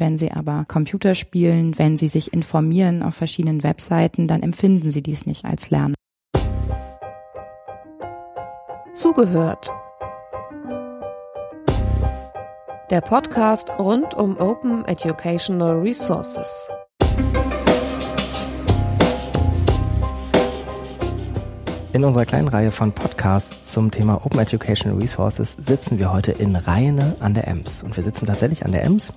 Wenn sie aber Computer spielen, wenn sie sich informieren auf verschiedenen Webseiten, dann empfinden sie dies nicht als Lernen. Zugehört. Der Podcast rund um Open Educational Resources. In unserer kleinen Reihe von Podcasts zum Thema Open Educational Resources sitzen wir heute in Rheine an der Ems. Und wir sitzen tatsächlich an der Ems.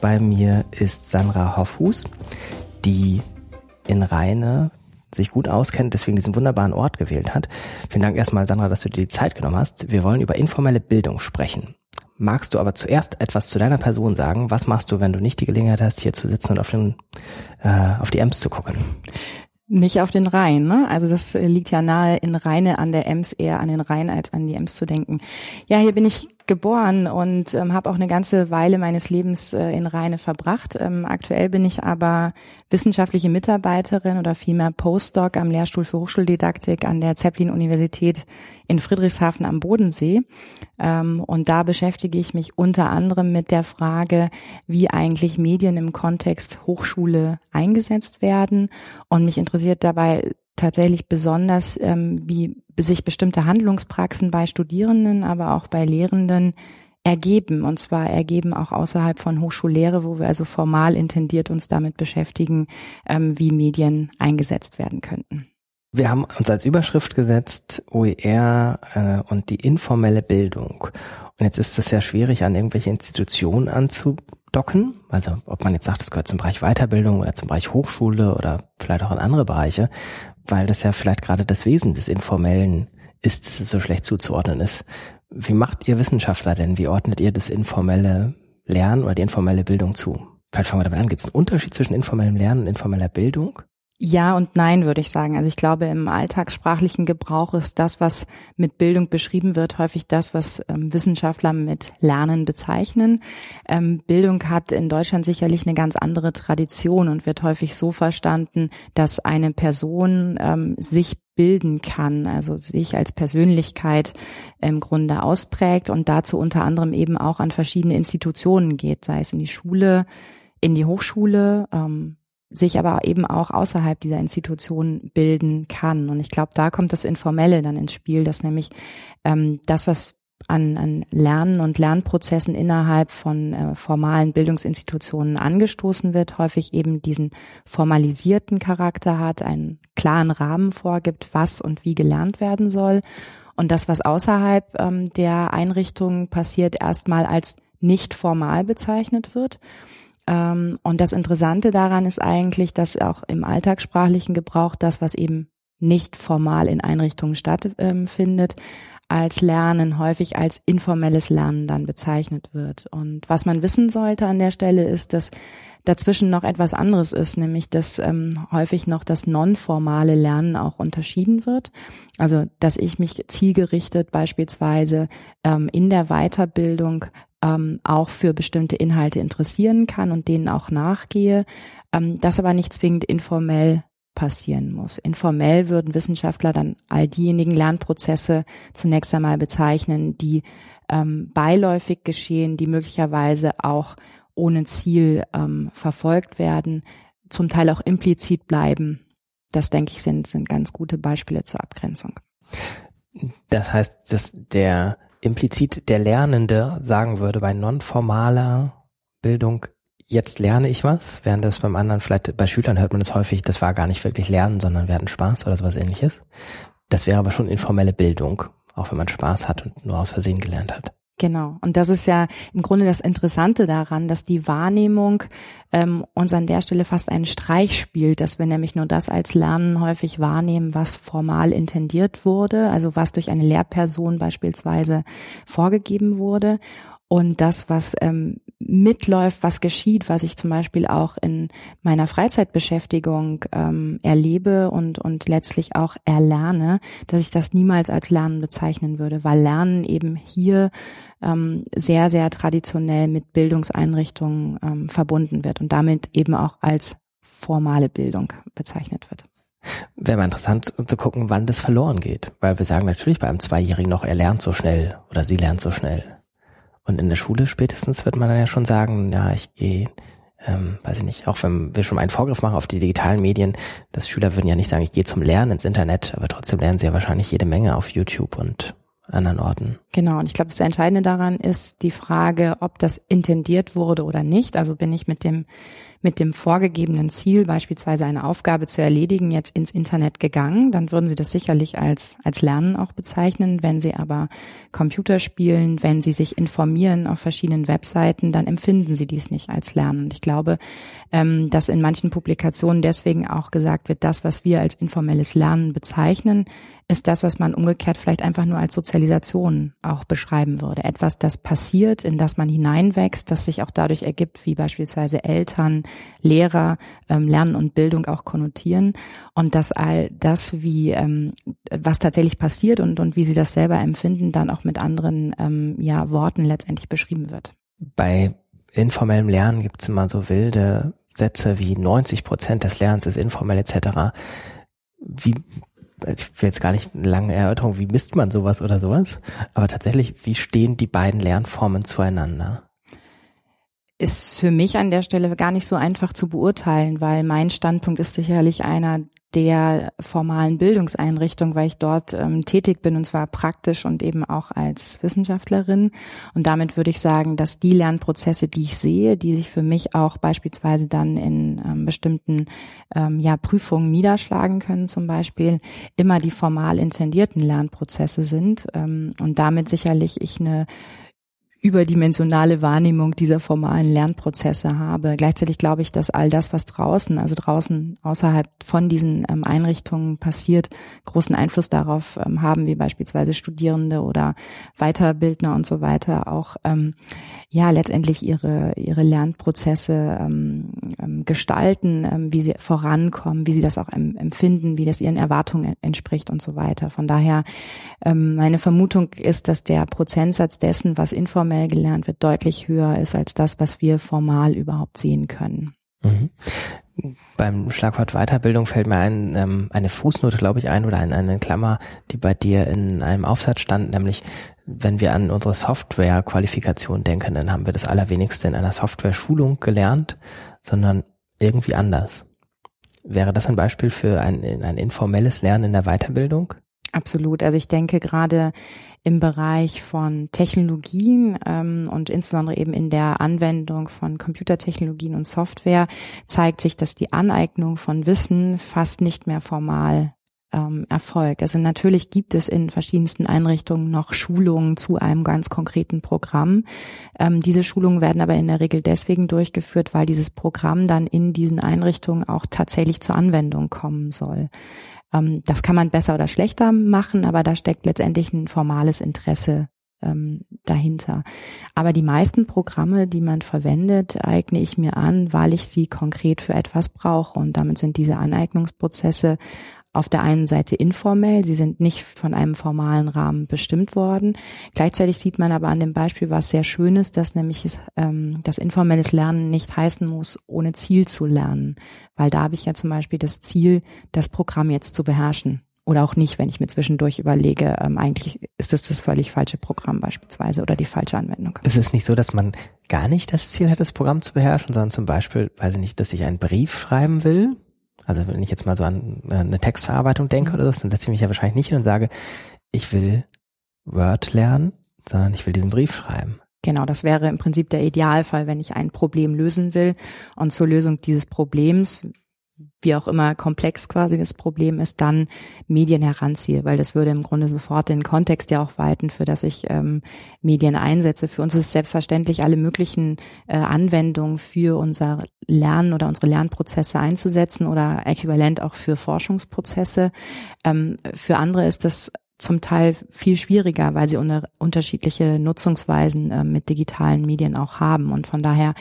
Bei mir ist Sandra Hoffhus, die in Rheine sich gut auskennt, deswegen diesen wunderbaren Ort gewählt hat. Vielen Dank erstmal, Sandra, dass du dir die Zeit genommen hast. Wir wollen über informelle Bildung sprechen. Magst du aber zuerst etwas zu deiner Person sagen? Was machst du, wenn du nicht die Gelegenheit hast, hier zu sitzen und auf, den, äh, auf die Ems zu gucken? Nicht auf den Rhein, ne? Also das äh, liegt ja nahe in Rheine an der Ems eher an den Rhein als an die Ems zu denken. Ja, hier bin ich geboren und ähm, habe auch eine ganze Weile meines Lebens äh, in Rheine verbracht. Ähm, aktuell bin ich aber wissenschaftliche Mitarbeiterin oder vielmehr Postdoc am Lehrstuhl für Hochschuldidaktik an der Zeppelin-Universität in Friedrichshafen am Bodensee. Ähm, und da beschäftige ich mich unter anderem mit der Frage, wie eigentlich Medien im Kontext Hochschule eingesetzt werden. Und mich interessiert dabei tatsächlich besonders, ähm, wie sich bestimmte Handlungspraxen bei Studierenden, aber auch bei Lehrenden ergeben. Und zwar ergeben auch außerhalb von Hochschullehre, wo wir also formal intendiert uns damit beschäftigen, ähm, wie Medien eingesetzt werden könnten. Wir haben uns als Überschrift gesetzt OER äh, und die informelle Bildung. Und jetzt ist es ja schwierig, an irgendwelche Institutionen anzudocken. Also ob man jetzt sagt, es gehört zum Bereich Weiterbildung oder zum Bereich Hochschule oder vielleicht auch in andere Bereiche weil das ja vielleicht gerade das Wesen des Informellen ist, dass es so schlecht zuzuordnen ist. Wie macht ihr Wissenschaftler denn? Wie ordnet ihr das informelle Lernen oder die informelle Bildung zu? Vielleicht fangen wir damit an. Gibt es einen Unterschied zwischen informellem Lernen und informeller Bildung? Ja und nein, würde ich sagen. Also ich glaube, im alltagssprachlichen Gebrauch ist das, was mit Bildung beschrieben wird, häufig das, was ähm, Wissenschaftler mit Lernen bezeichnen. Ähm, Bildung hat in Deutschland sicherlich eine ganz andere Tradition und wird häufig so verstanden, dass eine Person ähm, sich bilden kann, also sich als Persönlichkeit im Grunde ausprägt und dazu unter anderem eben auch an verschiedene Institutionen geht, sei es in die Schule, in die Hochschule, ähm, sich aber eben auch außerhalb dieser Institution bilden kann. Und ich glaube, da kommt das Informelle dann ins Spiel, dass nämlich ähm, das, was an, an Lernen und Lernprozessen innerhalb von äh, formalen Bildungsinstitutionen angestoßen wird, häufig eben diesen formalisierten Charakter hat, einen klaren Rahmen vorgibt, was und wie gelernt werden soll. Und das, was außerhalb ähm, der Einrichtungen passiert, erstmal als nicht formal bezeichnet wird. Ähm, und das Interessante daran ist eigentlich, dass auch im alltagssprachlichen Gebrauch das, was eben nicht formal in Einrichtungen stattfindet, ähm, als Lernen häufig als informelles Lernen dann bezeichnet wird. Und was man wissen sollte an der Stelle ist, dass dazwischen noch etwas anderes ist, nämlich dass ähm, häufig noch das nonformale Lernen auch unterschieden wird. Also dass ich mich zielgerichtet beispielsweise ähm, in der Weiterbildung ähm, auch für bestimmte Inhalte interessieren kann und denen auch nachgehe, ähm, das aber nicht zwingend informell passieren muss. Informell würden Wissenschaftler dann all diejenigen Lernprozesse zunächst einmal bezeichnen, die ähm, beiläufig geschehen, die möglicherweise auch ohne Ziel ähm, verfolgt werden, zum Teil auch implizit bleiben. Das denke ich sind, sind ganz gute Beispiele zur Abgrenzung. Das heißt, dass der implizit der Lernende sagen würde, bei nonformaler Bildung, jetzt lerne ich was, während das beim anderen vielleicht, bei Schülern hört man es häufig, das war gar nicht wirklich Lernen, sondern wir hatten Spaß oder sowas ähnliches. Das wäre aber schon informelle Bildung, auch wenn man Spaß hat und nur aus Versehen gelernt hat. Genau. Und das ist ja im Grunde das Interessante daran, dass die Wahrnehmung ähm, uns an der Stelle fast einen Streich spielt, dass wir nämlich nur das als Lernen häufig wahrnehmen, was formal intendiert wurde, also was durch eine Lehrperson beispielsweise vorgegeben wurde und das, was ähm, mitläuft, was geschieht, was ich zum Beispiel auch in meiner Freizeitbeschäftigung ähm, erlebe und, und letztlich auch erlerne, dass ich das niemals als Lernen bezeichnen würde, weil Lernen eben hier ähm, sehr, sehr traditionell mit Bildungseinrichtungen ähm, verbunden wird und damit eben auch als formale Bildung bezeichnet wird. Wäre mal interessant zu gucken, wann das verloren geht, weil wir sagen natürlich bei einem Zweijährigen noch, er lernt so schnell oder sie lernt so schnell. Und in der Schule spätestens wird man dann ja schon sagen, ja, ich gehe, ähm, weiß ich nicht, auch wenn wir schon einen Vorgriff machen auf die digitalen Medien, dass Schüler würden ja nicht sagen, ich gehe zum Lernen ins Internet, aber trotzdem lernen sie ja wahrscheinlich jede Menge auf YouTube und anderen Orten. Genau, und ich glaube, das Entscheidende daran ist die Frage, ob das intendiert wurde oder nicht. Also bin ich mit dem mit dem vorgegebenen Ziel, beispielsweise eine Aufgabe zu erledigen, jetzt ins Internet gegangen, dann würden Sie das sicherlich als, als Lernen auch bezeichnen. Wenn Sie aber Computer spielen, wenn Sie sich informieren auf verschiedenen Webseiten, dann empfinden Sie dies nicht als Lernen. Und ich glaube, ähm, dass in manchen Publikationen deswegen auch gesagt wird, das, was wir als informelles Lernen bezeichnen, ist das, was man umgekehrt vielleicht einfach nur als Sozialisation auch beschreiben würde. Etwas, das passiert, in das man hineinwächst, das sich auch dadurch ergibt, wie beispielsweise Eltern, Lehrer ähm, Lernen und Bildung auch konnotieren und dass all das, wie ähm, was tatsächlich passiert und, und wie sie das selber empfinden, dann auch mit anderen ähm, ja, Worten letztendlich beschrieben wird. Bei informellem Lernen gibt es immer so wilde Sätze wie 90 Prozent des Lernens ist informell etc. Wie ich will jetzt gar nicht eine lange Erörterung, wie misst man sowas oder sowas, aber tatsächlich, wie stehen die beiden Lernformen zueinander? Ist für mich an der Stelle gar nicht so einfach zu beurteilen, weil mein Standpunkt ist sicherlich einer der formalen Bildungseinrichtung, weil ich dort ähm, tätig bin und zwar praktisch und eben auch als Wissenschaftlerin. Und damit würde ich sagen, dass die Lernprozesse, die ich sehe, die sich für mich auch beispielsweise dann in ähm, bestimmten ähm, ja, Prüfungen niederschlagen können, zum Beispiel, immer die formal intendierten Lernprozesse sind ähm, und damit sicherlich ich eine überdimensionale Wahrnehmung dieser formalen Lernprozesse habe. Gleichzeitig glaube ich, dass all das, was draußen, also draußen außerhalb von diesen ähm, Einrichtungen passiert, großen Einfluss darauf ähm, haben, wie beispielsweise Studierende oder Weiterbildner und so weiter auch ähm, ja letztendlich ihre ihre Lernprozesse ähm, ähm, gestalten, ähm, wie sie vorankommen, wie sie das auch empfinden, wie das ihren Erwartungen entspricht und so weiter. Von daher meine Vermutung ist, dass der Prozentsatz dessen, was informell informell gelernt wird, deutlich höher ist als das, was wir formal überhaupt sehen können. Mhm. Beim Schlagwort Weiterbildung fällt mir ein, ähm, eine Fußnote, glaube ich, ein oder eine, eine Klammer, die bei dir in einem Aufsatz stand, nämlich wenn wir an unsere Software-Qualifikation denken, dann haben wir das allerwenigste in einer Software-Schulung gelernt, sondern irgendwie anders. Wäre das ein Beispiel für ein, ein informelles Lernen in der Weiterbildung? Absolut. Also ich denke gerade im Bereich von Technologien ähm, und insbesondere eben in der Anwendung von Computertechnologien und Software zeigt sich, dass die Aneignung von Wissen fast nicht mehr formal ähm, erfolgt. Also natürlich gibt es in verschiedensten Einrichtungen noch Schulungen zu einem ganz konkreten Programm. Ähm, diese Schulungen werden aber in der Regel deswegen durchgeführt, weil dieses Programm dann in diesen Einrichtungen auch tatsächlich zur Anwendung kommen soll. Ähm, das kann man besser oder schlechter machen, aber da steckt letztendlich ein formales Interesse ähm, dahinter. Aber die meisten Programme, die man verwendet, eigne ich mir an, weil ich sie konkret für etwas brauche. Und damit sind diese Aneignungsprozesse auf der einen Seite informell, sie sind nicht von einem formalen Rahmen bestimmt worden. Gleichzeitig sieht man aber an dem Beispiel was sehr Schönes, dass nämlich es, ähm, das informelles Lernen nicht heißen muss, ohne Ziel zu lernen. Weil da habe ich ja zum Beispiel das Ziel, das Programm jetzt zu beherrschen. Oder auch nicht, wenn ich mir zwischendurch überlege, ähm, eigentlich ist das das völlig falsche Programm beispielsweise oder die falsche Anwendung. Es ist nicht so, dass man gar nicht das Ziel hat, das Programm zu beherrschen, sondern zum Beispiel, weiß ich nicht, dass ich einen Brief schreiben will also wenn ich jetzt mal so an äh, eine Textverarbeitung denke oder so, dann setze ich mich ja wahrscheinlich nicht hin und sage, ich will Word lernen, sondern ich will diesen Brief schreiben. Genau, das wäre im Prinzip der Idealfall, wenn ich ein Problem lösen will. Und zur Lösung dieses Problems wie auch immer komplex quasi das Problem ist, dann Medien heranziehe, weil das würde im Grunde sofort den Kontext ja auch weiten, für das ich ähm, Medien einsetze. Für uns ist selbstverständlich, alle möglichen äh, Anwendungen für unser Lernen oder unsere Lernprozesse einzusetzen oder äquivalent auch für Forschungsprozesse. Ähm, für andere ist das zum Teil viel schwieriger, weil sie unter, unterschiedliche Nutzungsweisen äh, mit digitalen Medien auch haben. Und von daher,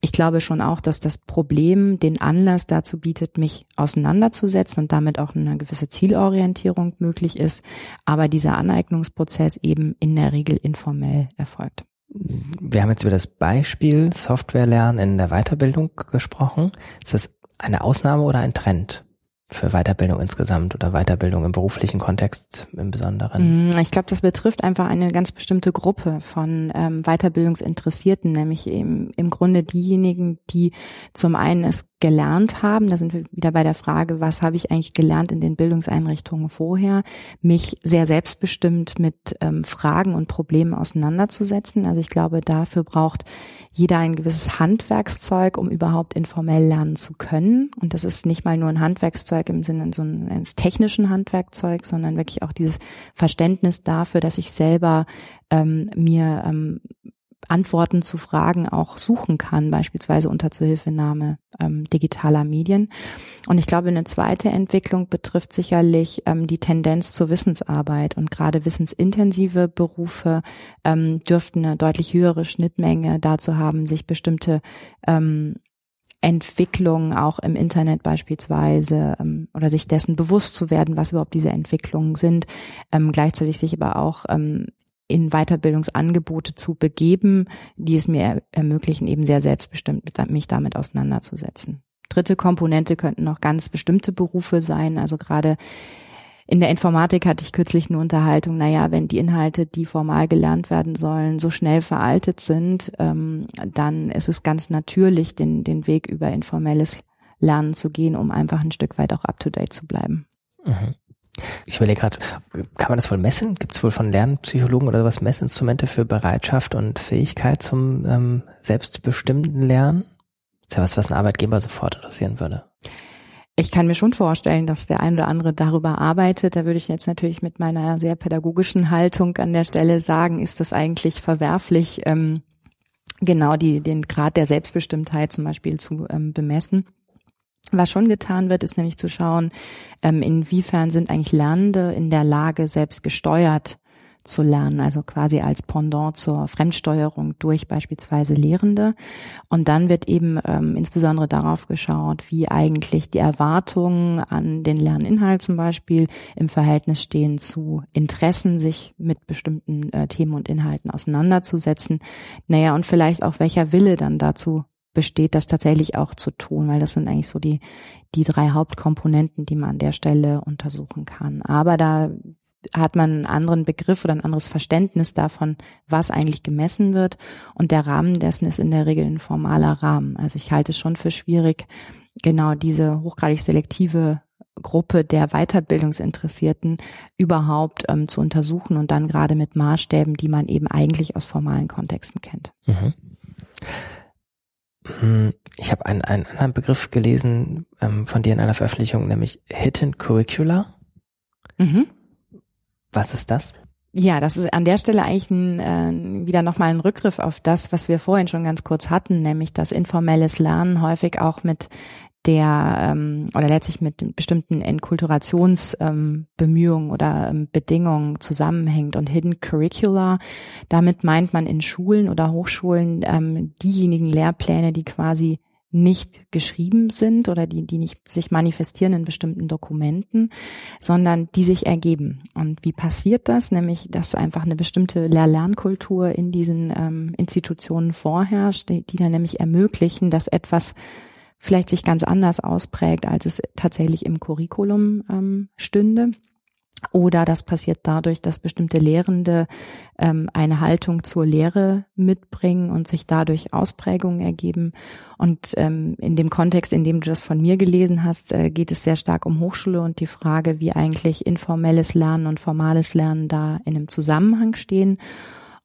ich glaube schon auch, dass das Problem den Anlass dazu bietet, mich auseinanderzusetzen und damit auch eine gewisse Zielorientierung möglich ist, aber dieser Aneignungsprozess eben in der Regel informell erfolgt. Wir haben jetzt über das Beispiel Software lernen in der Weiterbildung gesprochen. Ist das eine Ausnahme oder ein Trend? Für Weiterbildung insgesamt oder Weiterbildung im beruflichen Kontext im Besonderen? Mm, ich glaube, das betrifft einfach eine ganz bestimmte Gruppe von ähm, Weiterbildungsinteressierten, nämlich eben im Grunde diejenigen, die zum einen es gelernt haben, da sind wir wieder bei der Frage, was habe ich eigentlich gelernt in den Bildungseinrichtungen vorher, mich sehr selbstbestimmt mit ähm, Fragen und Problemen auseinanderzusetzen. Also ich glaube, dafür braucht jeder ein gewisses Handwerkszeug, um überhaupt informell lernen zu können. Und das ist nicht mal nur ein Handwerkszeug im Sinne so eines technischen Handwerkzeugs, sondern wirklich auch dieses Verständnis dafür, dass ich selber ähm, mir ähm, Antworten zu Fragen auch suchen kann, beispielsweise unter Zuhilfenahme ähm, digitaler Medien. Und ich glaube, eine zweite Entwicklung betrifft sicherlich ähm, die Tendenz zur Wissensarbeit. Und gerade wissensintensive Berufe ähm, dürften eine deutlich höhere Schnittmenge dazu haben, sich bestimmte ähm, Entwicklungen auch im Internet beispielsweise ähm, oder sich dessen bewusst zu werden, was überhaupt diese Entwicklungen sind, ähm, gleichzeitig sich aber auch ähm, in Weiterbildungsangebote zu begeben, die es mir ermöglichen, eben sehr selbstbestimmt mich damit auseinanderzusetzen. Dritte Komponente könnten noch ganz bestimmte Berufe sein. Also gerade in der Informatik hatte ich kürzlich eine Unterhaltung, naja, wenn die Inhalte, die formal gelernt werden sollen, so schnell veraltet sind, ähm, dann ist es ganz natürlich, den, den Weg über informelles Lernen zu gehen, um einfach ein Stück weit auch up-to-date zu bleiben. Mhm. Ich überlege gerade, kann man das wohl messen? Gibt es wohl von Lernpsychologen oder was Messinstrumente für Bereitschaft und Fähigkeit zum ähm, selbstbestimmten Lernen? Das ist ja was, was ein Arbeitgeber sofort interessieren würde. Ich kann mir schon vorstellen, dass der ein oder andere darüber arbeitet. Da würde ich jetzt natürlich mit meiner sehr pädagogischen Haltung an der Stelle sagen, ist das eigentlich verwerflich, ähm, genau die, den Grad der Selbstbestimmtheit zum Beispiel zu ähm, bemessen. Was schon getan wird, ist nämlich zu schauen, ähm, inwiefern sind eigentlich Lernende in der Lage, selbst gesteuert zu lernen, also quasi als Pendant zur Fremdsteuerung durch beispielsweise Lehrende. Und dann wird eben ähm, insbesondere darauf geschaut, wie eigentlich die Erwartungen an den Lerninhalt zum Beispiel im Verhältnis stehen zu Interessen, sich mit bestimmten äh, Themen und Inhalten auseinanderzusetzen. Naja, und vielleicht auch welcher Wille dann dazu besteht, das tatsächlich auch zu tun, weil das sind eigentlich so die, die drei Hauptkomponenten, die man an der Stelle untersuchen kann. Aber da hat man einen anderen Begriff oder ein anderes Verständnis davon, was eigentlich gemessen wird. Und der Rahmen dessen ist in der Regel ein formaler Rahmen. Also ich halte es schon für schwierig, genau diese hochgradig selektive Gruppe der Weiterbildungsinteressierten überhaupt ähm, zu untersuchen und dann gerade mit Maßstäben, die man eben eigentlich aus formalen Kontexten kennt. Mhm. Ich habe einen, einen anderen Begriff gelesen ähm, von dir in einer Veröffentlichung, nämlich Hidden Curricula. Mhm. Was ist das? Ja, das ist an der Stelle eigentlich ein, äh, wieder nochmal ein Rückgriff auf das, was wir vorhin schon ganz kurz hatten, nämlich dass informelles Lernen häufig auch mit der ähm, oder letztlich mit bestimmten Enkulturationsbemühungen ähm, oder ähm, Bedingungen zusammenhängt und Hidden Curricula. Damit meint man in Schulen oder Hochschulen ähm, diejenigen Lehrpläne, die quasi nicht geschrieben sind oder die, die nicht sich manifestieren in bestimmten Dokumenten, sondern die sich ergeben. Und wie passiert das? Nämlich, dass einfach eine bestimmte Lehr-Lernkultur in diesen ähm, Institutionen vorherrscht, die, die dann nämlich ermöglichen, dass etwas vielleicht sich ganz anders ausprägt, als es tatsächlich im Curriculum ähm, stünde. Oder das passiert dadurch, dass bestimmte Lehrende ähm, eine Haltung zur Lehre mitbringen und sich dadurch Ausprägungen ergeben. Und ähm, in dem Kontext, in dem du das von mir gelesen hast, äh, geht es sehr stark um Hochschule und die Frage, wie eigentlich informelles Lernen und formales Lernen da in einem Zusammenhang stehen.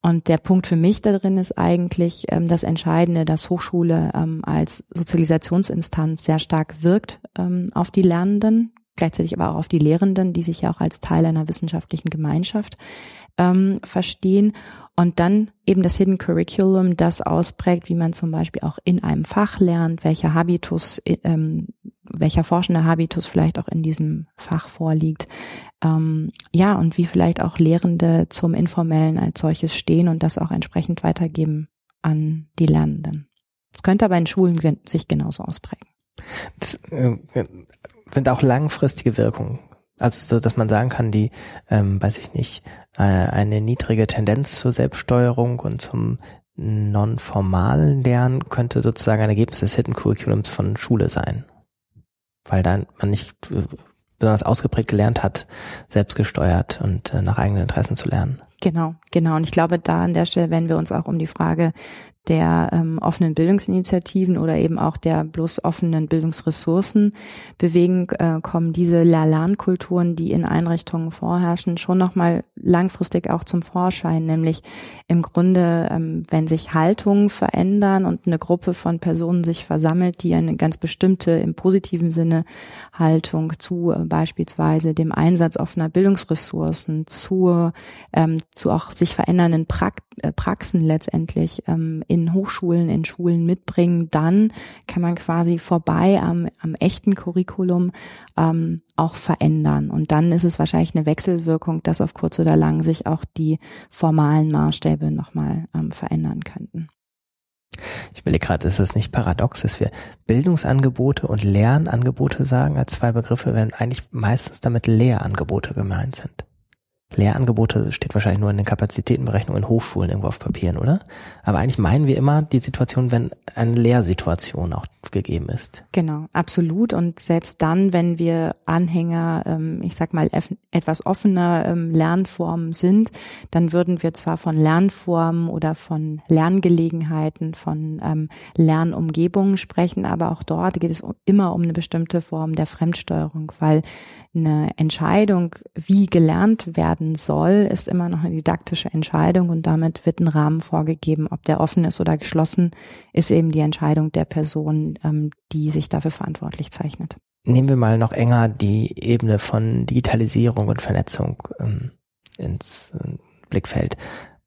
Und der Punkt für mich darin ist eigentlich ähm, das Entscheidende, dass Hochschule ähm, als Sozialisationsinstanz sehr stark wirkt ähm, auf die Lernenden, gleichzeitig aber auch auf die Lehrenden, die sich ja auch als Teil einer wissenschaftlichen Gemeinschaft ähm, verstehen. Und dann eben das Hidden Curriculum, das ausprägt, wie man zum Beispiel auch in einem Fach lernt, welcher Habitus, ähm, welcher forschende Habitus vielleicht auch in diesem Fach vorliegt. Ähm, ja, und wie vielleicht auch Lehrende zum Informellen als solches stehen und das auch entsprechend weitergeben an die Lernenden. Es könnte aber in Schulen sich genauso ausprägen. Das, äh, sind auch langfristige Wirkungen. Also so, dass man sagen kann, die, ähm, weiß ich nicht, äh, eine niedrige Tendenz zur Selbststeuerung und zum nonformalen Lernen könnte sozusagen ein Ergebnis des Hidden Curriculums von Schule sein. weil dann man nicht äh, besonders ausgeprägt gelernt hat, selbstgesteuert und äh, nach eigenen Interessen zu lernen. Genau, genau. Und ich glaube, da an der Stelle werden wir uns auch um die Frage der ähm, offenen Bildungsinitiativen oder eben auch der bloß offenen Bildungsressourcen bewegen, äh, kommen diese Lernkulturen, die in Einrichtungen vorherrschen, schon nochmal langfristig auch zum Vorschein, nämlich im Grunde, ähm, wenn sich Haltungen verändern und eine Gruppe von Personen sich versammelt, die eine ganz bestimmte im positiven Sinne Haltung zu äh, beispielsweise dem Einsatz offener Bildungsressourcen, zu, ähm, zu auch sich verändernden pra äh, Praxen letztendlich ähm, in Hochschulen, in Schulen mitbringen, dann kann man quasi vorbei am, am echten Curriculum ähm, auch verändern. Und dann ist es wahrscheinlich eine Wechselwirkung, dass auf kurz oder lang sich auch die formalen Maßstäbe nochmal ähm, verändern könnten. Ich will gerade, ist es nicht paradox, dass wir Bildungsangebote und Lernangebote sagen als zwei Begriffe, wenn eigentlich meistens damit Lehrangebote gemeint sind? Lehrangebote steht wahrscheinlich nur in den Kapazitätenberechnungen in Hochschulen irgendwo auf Papieren, oder? Aber eigentlich meinen wir immer die Situation, wenn eine Lehrsituation auch gegeben ist. Genau, absolut. Und selbst dann, wenn wir Anhänger, ähm, ich sag mal, etwas offener ähm, Lernformen sind, dann würden wir zwar von Lernformen oder von Lerngelegenheiten, von ähm, Lernumgebungen sprechen, aber auch dort geht es immer um eine bestimmte Form der Fremdsteuerung, weil eine Entscheidung, wie gelernt werden soll, ist immer noch eine didaktische Entscheidung und damit wird ein Rahmen vorgegeben, ob der offen ist oder geschlossen, ist eben die Entscheidung der Person, ähm, die sich dafür verantwortlich zeichnet. Nehmen wir mal noch enger die Ebene von Digitalisierung und Vernetzung ähm, ins äh, Blickfeld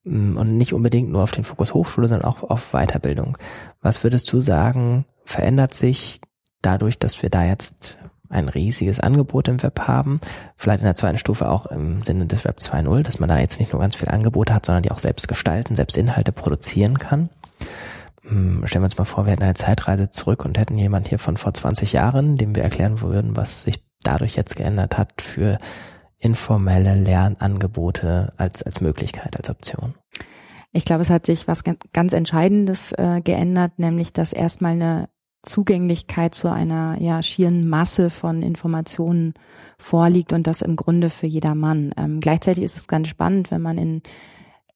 ähm, und nicht unbedingt nur auf den Fokus Hochschule, sondern auch auf Weiterbildung. Was würdest du sagen, verändert sich dadurch, dass wir da jetzt ein riesiges Angebot im Web haben. Vielleicht in der zweiten Stufe auch im Sinne des Web 2.0, dass man da jetzt nicht nur ganz viele Angebote hat, sondern die auch selbst gestalten, selbst Inhalte produzieren kann. Hm, stellen wir uns mal vor, wir hätten eine Zeitreise zurück und hätten jemand hier von vor 20 Jahren, dem wir erklären würden, was sich dadurch jetzt geändert hat für informelle Lernangebote als, als Möglichkeit, als Option. Ich glaube, es hat sich was ganz Entscheidendes äh, geändert, nämlich dass erstmal eine Zugänglichkeit zu einer ja schieren Masse von Informationen vorliegt und das im Grunde für jedermann. Ähm, gleichzeitig ist es ganz spannend, wenn man in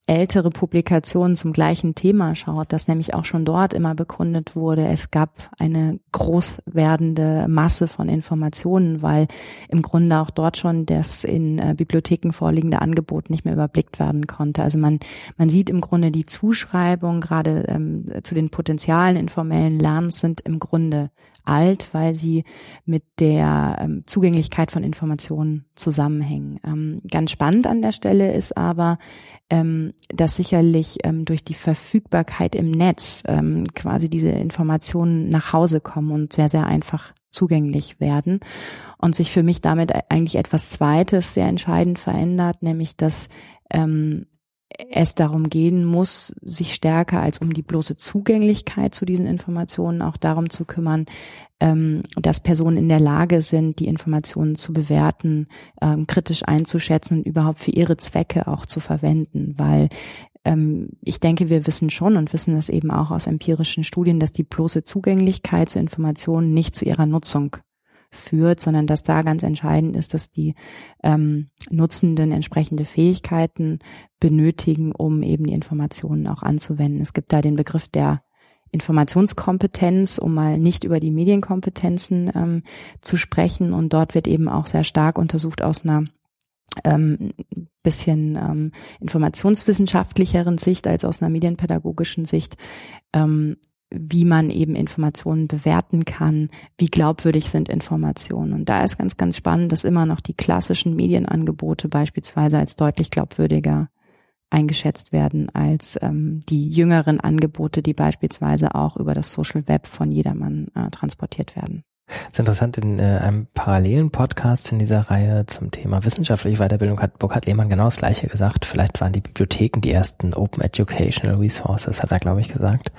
ältere Publikationen zum gleichen Thema schaut, dass nämlich auch schon dort immer begründet wurde, es gab eine groß werdende Masse von Informationen, weil im Grunde auch dort schon das in äh, Bibliotheken vorliegende Angebot nicht mehr überblickt werden konnte. Also man, man sieht im Grunde die Zuschreibung gerade ähm, zu den Potenzialen informellen Lernens sind im Grunde alt, weil sie mit der ähm, Zugänglichkeit von Informationen zusammenhängen. Ähm, ganz spannend an der Stelle ist aber, ähm, dass sicherlich ähm, durch die Verfügbarkeit im Netz ähm, quasi diese Informationen nach Hause kommen und sehr, sehr einfach zugänglich werden und sich für mich damit eigentlich etwas Zweites sehr entscheidend verändert, nämlich dass ähm, es darum gehen muss, sich stärker als um die bloße Zugänglichkeit zu diesen Informationen auch darum zu kümmern, ähm, dass Personen in der Lage sind, die Informationen zu bewerten, ähm, kritisch einzuschätzen und überhaupt für ihre Zwecke auch zu verwenden, weil ähm, ich denke, wir wissen schon und wissen das eben auch aus empirischen Studien, dass die bloße Zugänglichkeit zu Informationen nicht zu ihrer Nutzung führt, sondern dass da ganz entscheidend ist, dass die ähm, Nutzenden entsprechende Fähigkeiten benötigen, um eben die Informationen auch anzuwenden. Es gibt da den Begriff der Informationskompetenz, um mal nicht über die Medienkompetenzen ähm, zu sprechen. Und dort wird eben auch sehr stark untersucht aus einer ähm, bisschen ähm, informationswissenschaftlicheren Sicht als aus einer medienpädagogischen Sicht, ähm, wie man eben Informationen bewerten kann, wie glaubwürdig sind Informationen. Und da ist ganz, ganz spannend, dass immer noch die klassischen Medienangebote beispielsweise als deutlich glaubwürdiger eingeschätzt werden als ähm, die jüngeren Angebote, die beispielsweise auch über das Social Web von jedermann äh, transportiert werden. Das ist interessant, in äh, einem parallelen Podcast in dieser Reihe zum Thema wissenschaftliche Weiterbildung hat Burkhard Lehmann genau das Gleiche gesagt. Vielleicht waren die Bibliotheken die ersten Open Educational Resources, hat er, glaube ich, gesagt.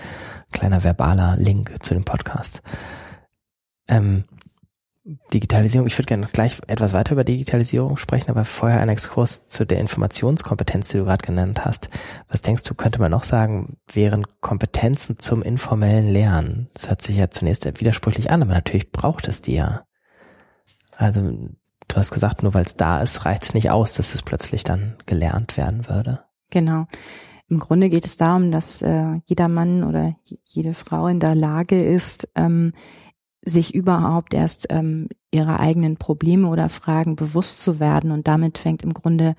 Kleiner verbaler Link zu dem Podcast. Ähm, Digitalisierung, ich würde gerne gleich etwas weiter über Digitalisierung sprechen, aber vorher ein Exkurs zu der Informationskompetenz, die du gerade genannt hast. Was denkst du, könnte man noch sagen, wären Kompetenzen zum informellen Lernen? Das hört sich ja zunächst widersprüchlich an, aber natürlich braucht es die ja. Also du hast gesagt, nur weil es da ist, reicht es nicht aus, dass es plötzlich dann gelernt werden würde. Genau. Im Grunde geht es darum, dass äh, jeder Mann oder jede Frau in der Lage ist, ähm, sich überhaupt erst ähm, ihre eigenen Probleme oder Fragen bewusst zu werden. Und damit fängt im Grunde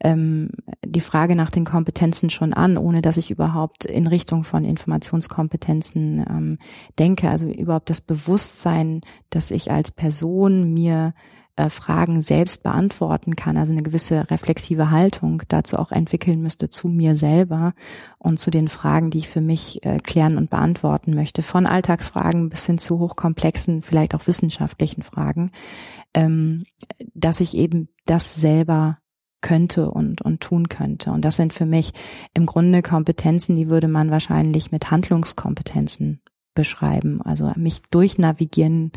ähm, die Frage nach den Kompetenzen schon an, ohne dass ich überhaupt in Richtung von Informationskompetenzen ähm, denke. Also überhaupt das Bewusstsein, dass ich als Person mir äh, Fragen selbst beantworten kann, also eine gewisse reflexive Haltung dazu auch entwickeln müsste zu mir selber und zu den Fragen, die ich für mich äh, klären und beantworten möchte, von Alltagsfragen bis hin zu hochkomplexen, vielleicht auch wissenschaftlichen Fragen, ähm, dass ich eben das selber könnte und, und tun könnte. Und das sind für mich im Grunde Kompetenzen, die würde man wahrscheinlich mit Handlungskompetenzen beschreiben, also mich durchnavigieren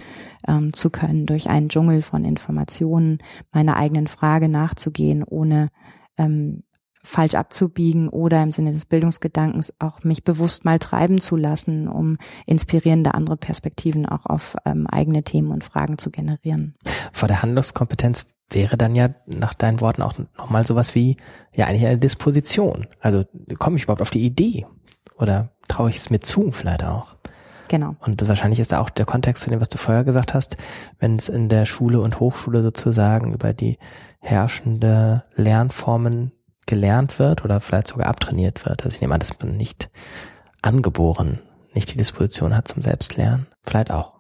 ähm, zu können durch einen Dschungel von Informationen, meiner eigenen Frage nachzugehen, ohne ähm, falsch abzubiegen oder im Sinne des Bildungsgedankens auch mich bewusst mal treiben zu lassen, um inspirierende andere Perspektiven auch auf ähm, eigene Themen und Fragen zu generieren. Vor der Handlungskompetenz wäre dann ja nach deinen Worten auch nochmal sowas wie, ja eigentlich eine Disposition. Also komme ich überhaupt auf die Idee? Oder traue ich es mir zu vielleicht auch? Genau. Und wahrscheinlich ist da auch der Kontext zu dem, was du vorher gesagt hast, wenn es in der Schule und Hochschule sozusagen über die herrschende Lernformen gelernt wird oder vielleicht sogar abtrainiert wird. Also ich nehme an, dass man nicht angeboren, nicht die Disposition hat zum Selbstlernen. Vielleicht auch.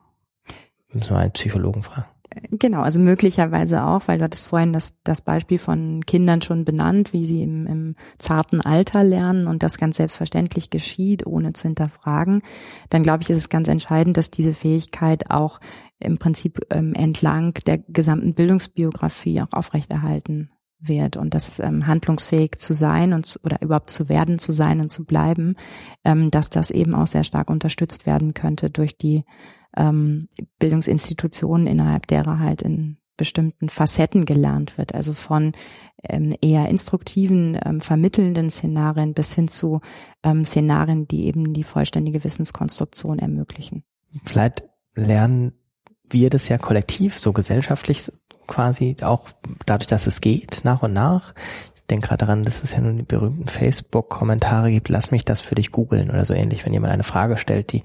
Müssen wir einen Psychologen fragen. Genau, also möglicherweise auch, weil du hattest vorhin das, das Beispiel von Kindern schon benannt, wie sie im, im zarten Alter lernen und das ganz selbstverständlich geschieht, ohne zu hinterfragen. Dann glaube ich, ist es ganz entscheidend, dass diese Fähigkeit auch im Prinzip ähm, entlang der gesamten Bildungsbiografie auch aufrechterhalten wird und das ähm, handlungsfähig zu sein und oder überhaupt zu werden, zu sein und zu bleiben, ähm, dass das eben auch sehr stark unterstützt werden könnte durch die ähm, Bildungsinstitutionen, innerhalb derer halt in bestimmten Facetten gelernt wird, also von ähm, eher instruktiven, ähm, vermittelnden Szenarien bis hin zu ähm, Szenarien, die eben die vollständige Wissenskonstruktion ermöglichen. Vielleicht lernen wir das ja kollektiv, so gesellschaftlich quasi, auch dadurch, dass es geht, nach und nach. Ich denke gerade daran, dass es ja nun die berühmten Facebook-Kommentare gibt, lass mich das für dich googeln oder so ähnlich, wenn jemand eine Frage stellt, die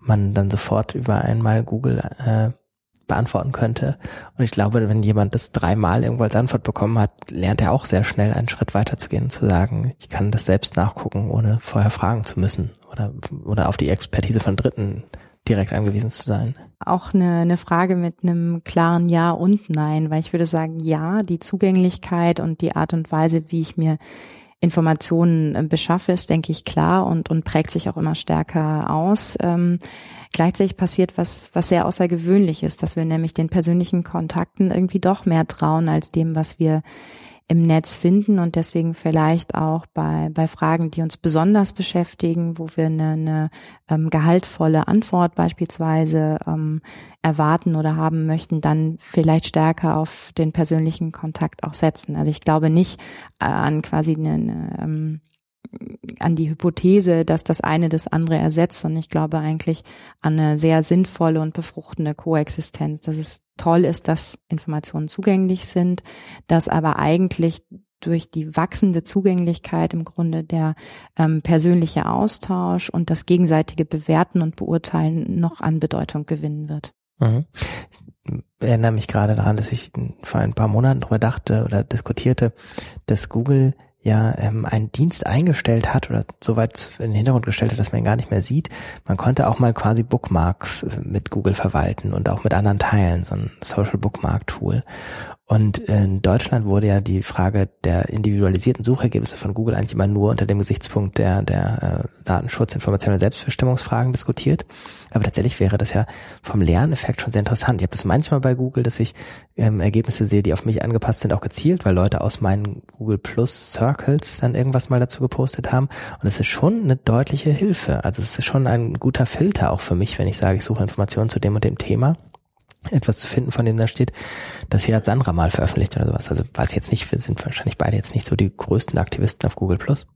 man dann sofort über einmal Google äh, beantworten könnte. Und ich glaube, wenn jemand das dreimal irgendwo als Antwort bekommen hat, lernt er auch sehr schnell einen Schritt weiter zu gehen und zu sagen, ich kann das selbst nachgucken, ohne vorher fragen zu müssen oder, oder auf die Expertise von Dritten direkt angewiesen zu sein. Auch eine, eine Frage mit einem klaren Ja und Nein, weil ich würde sagen, ja, die Zugänglichkeit und die Art und Weise, wie ich mir Informationen äh, beschaffe, ist, denke ich, klar und, und prägt sich auch immer stärker aus. Ähm, gleichzeitig passiert was, was sehr außergewöhnlich ist, dass wir nämlich den persönlichen Kontakten irgendwie doch mehr trauen als dem, was wir im Netz finden und deswegen vielleicht auch bei, bei Fragen, die uns besonders beschäftigen, wo wir eine, eine ähm, gehaltvolle Antwort beispielsweise ähm, erwarten oder haben möchten, dann vielleicht stärker auf den persönlichen Kontakt auch setzen. Also ich glaube nicht an quasi eine, eine ähm, an die Hypothese, dass das eine das andere ersetzt. Und ich glaube eigentlich an eine sehr sinnvolle und befruchtende Koexistenz, dass es toll ist, dass Informationen zugänglich sind, dass aber eigentlich durch die wachsende Zugänglichkeit im Grunde der ähm, persönliche Austausch und das gegenseitige Bewerten und Beurteilen noch an Bedeutung gewinnen wird. Mhm. Ich erinnere mich gerade daran, dass ich vor ein paar Monaten darüber dachte oder diskutierte, dass Google ja ähm, einen Dienst eingestellt hat oder so weit in den Hintergrund gestellt hat, dass man ihn gar nicht mehr sieht. Man konnte auch mal quasi Bookmarks äh, mit Google verwalten und auch mit anderen teilen, so ein Social Bookmark Tool. Und in Deutschland wurde ja die Frage der individualisierten Suchergebnisse von Google eigentlich immer nur unter dem Gesichtspunkt der, der äh, Datenschutz, Information und Selbstbestimmungsfragen diskutiert. Aber tatsächlich wäre das ja vom Lerneffekt schon sehr interessant. Ich habe das manchmal bei Google, dass ich ähm, Ergebnisse sehe, die auf mich angepasst sind, auch gezielt, weil Leute aus meinen Google Plus Circles dann irgendwas mal dazu gepostet haben. Und es ist schon eine deutliche Hilfe. Also es ist schon ein guter Filter auch für mich, wenn ich sage, ich suche Informationen zu dem und dem Thema etwas zu finden, von dem da steht, das hier hat Sandra mal veröffentlicht oder sowas. Also weiß ich jetzt nicht, wir sind wahrscheinlich beide jetzt nicht so die größten Aktivisten auf Google Plus.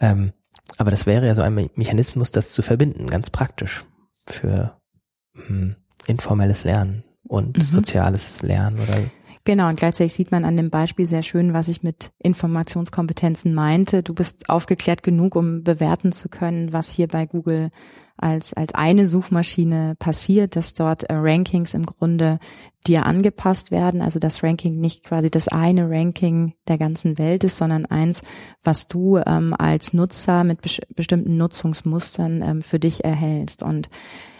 Ähm, aber das wäre ja so ein Mechanismus, das zu verbinden, ganz praktisch für hm, informelles Lernen und mhm. soziales Lernen oder Genau, und gleichzeitig sieht man an dem Beispiel sehr schön, was ich mit Informationskompetenzen meinte. Du bist aufgeklärt genug, um bewerten zu können, was hier bei Google als, als eine Suchmaschine passiert, dass dort äh, Rankings im Grunde dir angepasst werden. Also das Ranking nicht quasi das eine Ranking der ganzen Welt ist, sondern eins, was du ähm, als Nutzer mit bes bestimmten Nutzungsmustern ähm, für dich erhältst. Und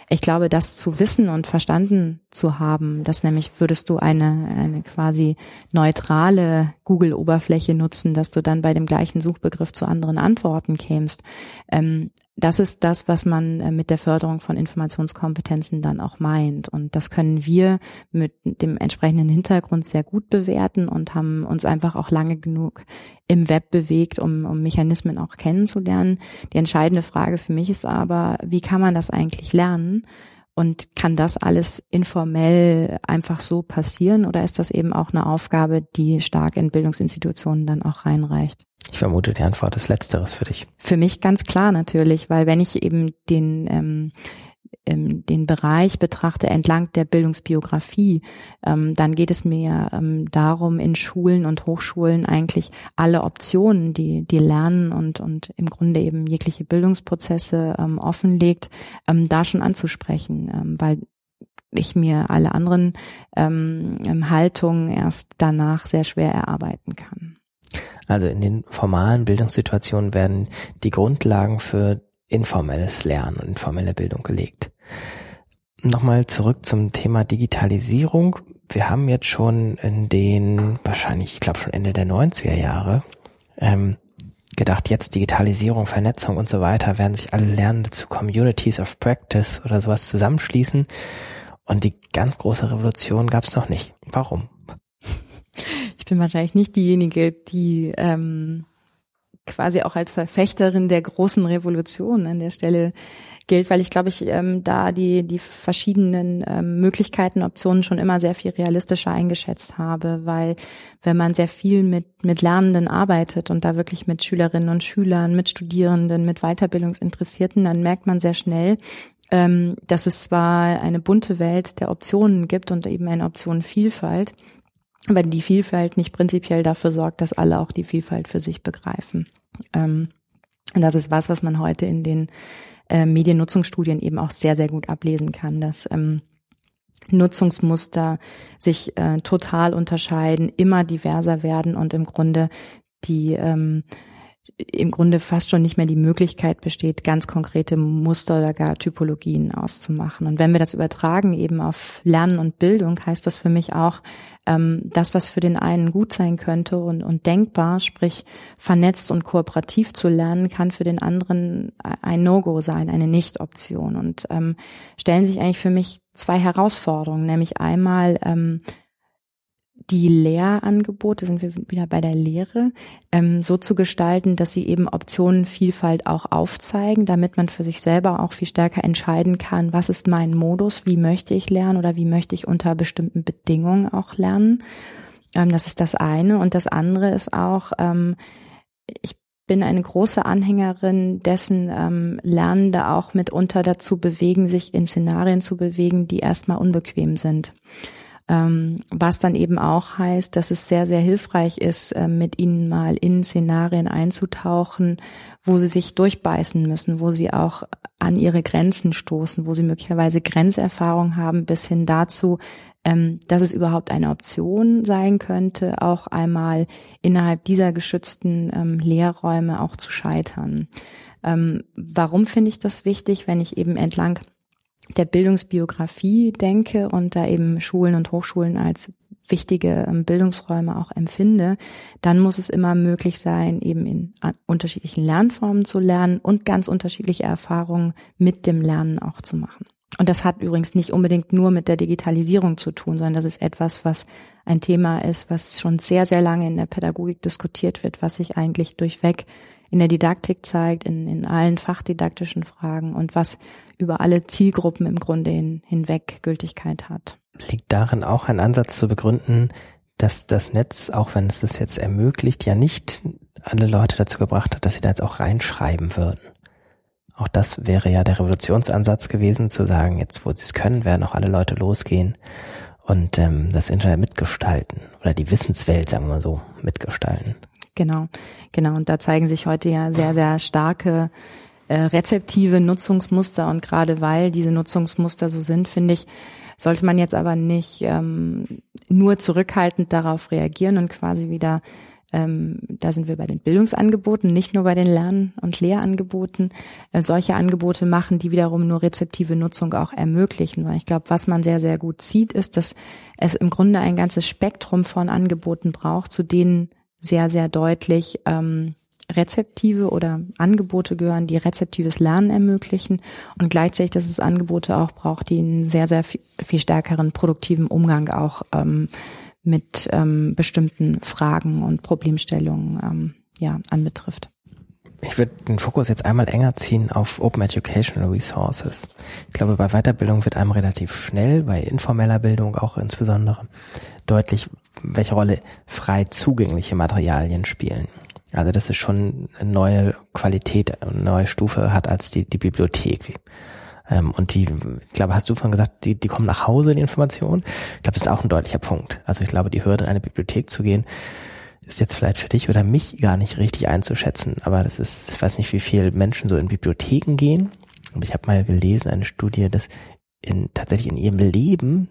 ich glaube, das zu wissen und verstanden zu haben, dass nämlich würdest du eine, eine quasi neutrale Google-Oberfläche nutzen, dass du dann bei dem gleichen Suchbegriff zu anderen Antworten kämst. Ähm, das ist das, was man äh, mit der Förderung von Informationskompetenzen dann auch meint. Und das können wir mit dem entsprechenden Hintergrund sehr gut bewerten und haben uns einfach auch lange genug im Web bewegt, um, um Mechanismen auch kennenzulernen. Die entscheidende Frage für mich ist aber, wie kann man das eigentlich lernen? Und kann das alles informell einfach so passieren oder ist das eben auch eine Aufgabe, die stark in Bildungsinstitutionen dann auch reinreicht? Ich vermute, die Antwort ist letzteres für dich. Für mich ganz klar natürlich, weil wenn ich eben den ähm, ähm, den Bereich betrachte entlang der Bildungsbiografie, ähm, dann geht es mir ähm, darum, in Schulen und Hochschulen eigentlich alle Optionen, die die Lernen und und im Grunde eben jegliche Bildungsprozesse offenlegt, da schon anzusprechen, weil ich mir alle anderen ähm, Haltungen erst danach sehr schwer erarbeiten kann. Also in den formalen Bildungssituationen werden die Grundlagen für informelles Lernen und informelle Bildung gelegt. Nochmal zurück zum Thema Digitalisierung. Wir haben jetzt schon in den, wahrscheinlich, ich glaube schon Ende der 90er Jahre, ähm, gedacht, jetzt Digitalisierung, Vernetzung und so weiter, werden sich alle Lernende zu Communities of Practice oder sowas zusammenschließen. Und die ganz große Revolution gab es noch nicht. Warum? Bin wahrscheinlich nicht diejenige, die ähm, quasi auch als Verfechterin der großen Revolution an der Stelle gilt, weil ich glaube, ich ähm, da die die verschiedenen ähm, Möglichkeiten, Optionen schon immer sehr viel realistischer eingeschätzt habe, weil wenn man sehr viel mit mit Lernenden arbeitet und da wirklich mit Schülerinnen und Schülern, mit Studierenden, mit Weiterbildungsinteressierten, dann merkt man sehr schnell, ähm, dass es zwar eine bunte Welt der Optionen gibt und eben eine Optionenvielfalt, wenn die Vielfalt nicht prinzipiell dafür sorgt, dass alle auch die Vielfalt für sich begreifen. Ähm, und das ist was, was man heute in den äh, Mediennutzungsstudien eben auch sehr, sehr gut ablesen kann, dass ähm, Nutzungsmuster sich äh, total unterscheiden, immer diverser werden und im Grunde die ähm, im Grunde fast schon nicht mehr die Möglichkeit besteht, ganz konkrete Muster oder gar Typologien auszumachen. Und wenn wir das übertragen eben auf Lernen und Bildung, heißt das für mich auch, ähm, das, was für den einen gut sein könnte und, und denkbar, sprich vernetzt und kooperativ zu lernen, kann für den anderen ein No-Go sein, eine Nicht-Option. Und ähm, stellen sich eigentlich für mich zwei Herausforderungen, nämlich einmal ähm, die Lehrangebote, sind wir wieder bei der Lehre, ähm, so zu gestalten, dass sie eben Optionenvielfalt auch aufzeigen, damit man für sich selber auch viel stärker entscheiden kann, was ist mein Modus, wie möchte ich lernen oder wie möchte ich unter bestimmten Bedingungen auch lernen. Ähm, das ist das eine. Und das andere ist auch, ähm, ich bin eine große Anhängerin dessen, ähm, Lernende auch mitunter dazu bewegen, sich in Szenarien zu bewegen, die erstmal unbequem sind. Ähm, was dann eben auch heißt, dass es sehr, sehr hilfreich ist, äh, mit ihnen mal in Szenarien einzutauchen, wo sie sich durchbeißen müssen, wo sie auch an ihre Grenzen stoßen, wo sie möglicherweise Grenzerfahrung haben, bis hin dazu, ähm, dass es überhaupt eine Option sein könnte, auch einmal innerhalb dieser geschützten ähm, Lehrräume auch zu scheitern. Ähm, warum finde ich das wichtig, wenn ich eben entlang der Bildungsbiografie denke und da eben Schulen und Hochschulen als wichtige ähm, Bildungsräume auch empfinde, dann muss es immer möglich sein, eben in unterschiedlichen Lernformen zu lernen und ganz unterschiedliche Erfahrungen mit dem Lernen auch zu machen. Und das hat übrigens nicht unbedingt nur mit der Digitalisierung zu tun, sondern das ist etwas, was ein Thema ist, was schon sehr, sehr lange in der Pädagogik diskutiert wird, was sich eigentlich durchweg in der Didaktik zeigt, in, in allen fachdidaktischen Fragen und was über alle Zielgruppen im Grunde hin, hinweg Gültigkeit hat. Liegt darin auch ein Ansatz zu begründen, dass das Netz, auch wenn es das jetzt ermöglicht, ja nicht alle Leute dazu gebracht hat, dass sie da jetzt auch reinschreiben würden. Auch das wäre ja der Revolutionsansatz gewesen, zu sagen, jetzt wo sie es können, werden auch alle Leute losgehen und ähm, das Internet mitgestalten oder die Wissenswelt, sagen wir mal so, mitgestalten. Genau, genau. Und da zeigen sich heute ja sehr, sehr starke äh, rezeptive Nutzungsmuster. Und gerade weil diese Nutzungsmuster so sind, finde ich, sollte man jetzt aber nicht ähm, nur zurückhaltend darauf reagieren und quasi wieder ähm, da sind wir bei den Bildungsangeboten, nicht nur bei den Lern- und Lehrangeboten, äh, solche Angebote machen, die wiederum nur rezeptive Nutzung auch ermöglichen. Ich glaube, was man sehr, sehr gut sieht, ist, dass es im Grunde ein ganzes Spektrum von Angeboten braucht, zu denen sehr, sehr deutlich ähm, rezeptive oder Angebote gehören, die rezeptives Lernen ermöglichen und gleichzeitig, dass es Angebote auch braucht, die einen sehr, sehr viel, stärkeren produktiven Umgang auch ähm, mit ähm, bestimmten Fragen und Problemstellungen ähm, ja, anbetrifft. Ich würde den Fokus jetzt einmal enger ziehen auf Open Educational Resources. Ich glaube, bei Weiterbildung wird einem relativ schnell, bei informeller Bildung auch insbesondere, deutlich, welche Rolle frei zugängliche Materialien spielen. Also das ist schon eine neue Qualität, eine neue Stufe hat als die, die Bibliothek. Ähm, und die, ich glaube, hast du vorhin gesagt, die, die kommen nach Hause, die Informationen. Ich glaube, das ist auch ein deutlicher Punkt. Also ich glaube, die Hürde, in eine Bibliothek zu gehen, ist jetzt vielleicht für dich oder mich gar nicht richtig einzuschätzen. Aber das ist, ich weiß nicht, wie viele Menschen so in Bibliotheken gehen. Und ich habe mal gelesen, eine Studie, dass in, tatsächlich in ihrem Leben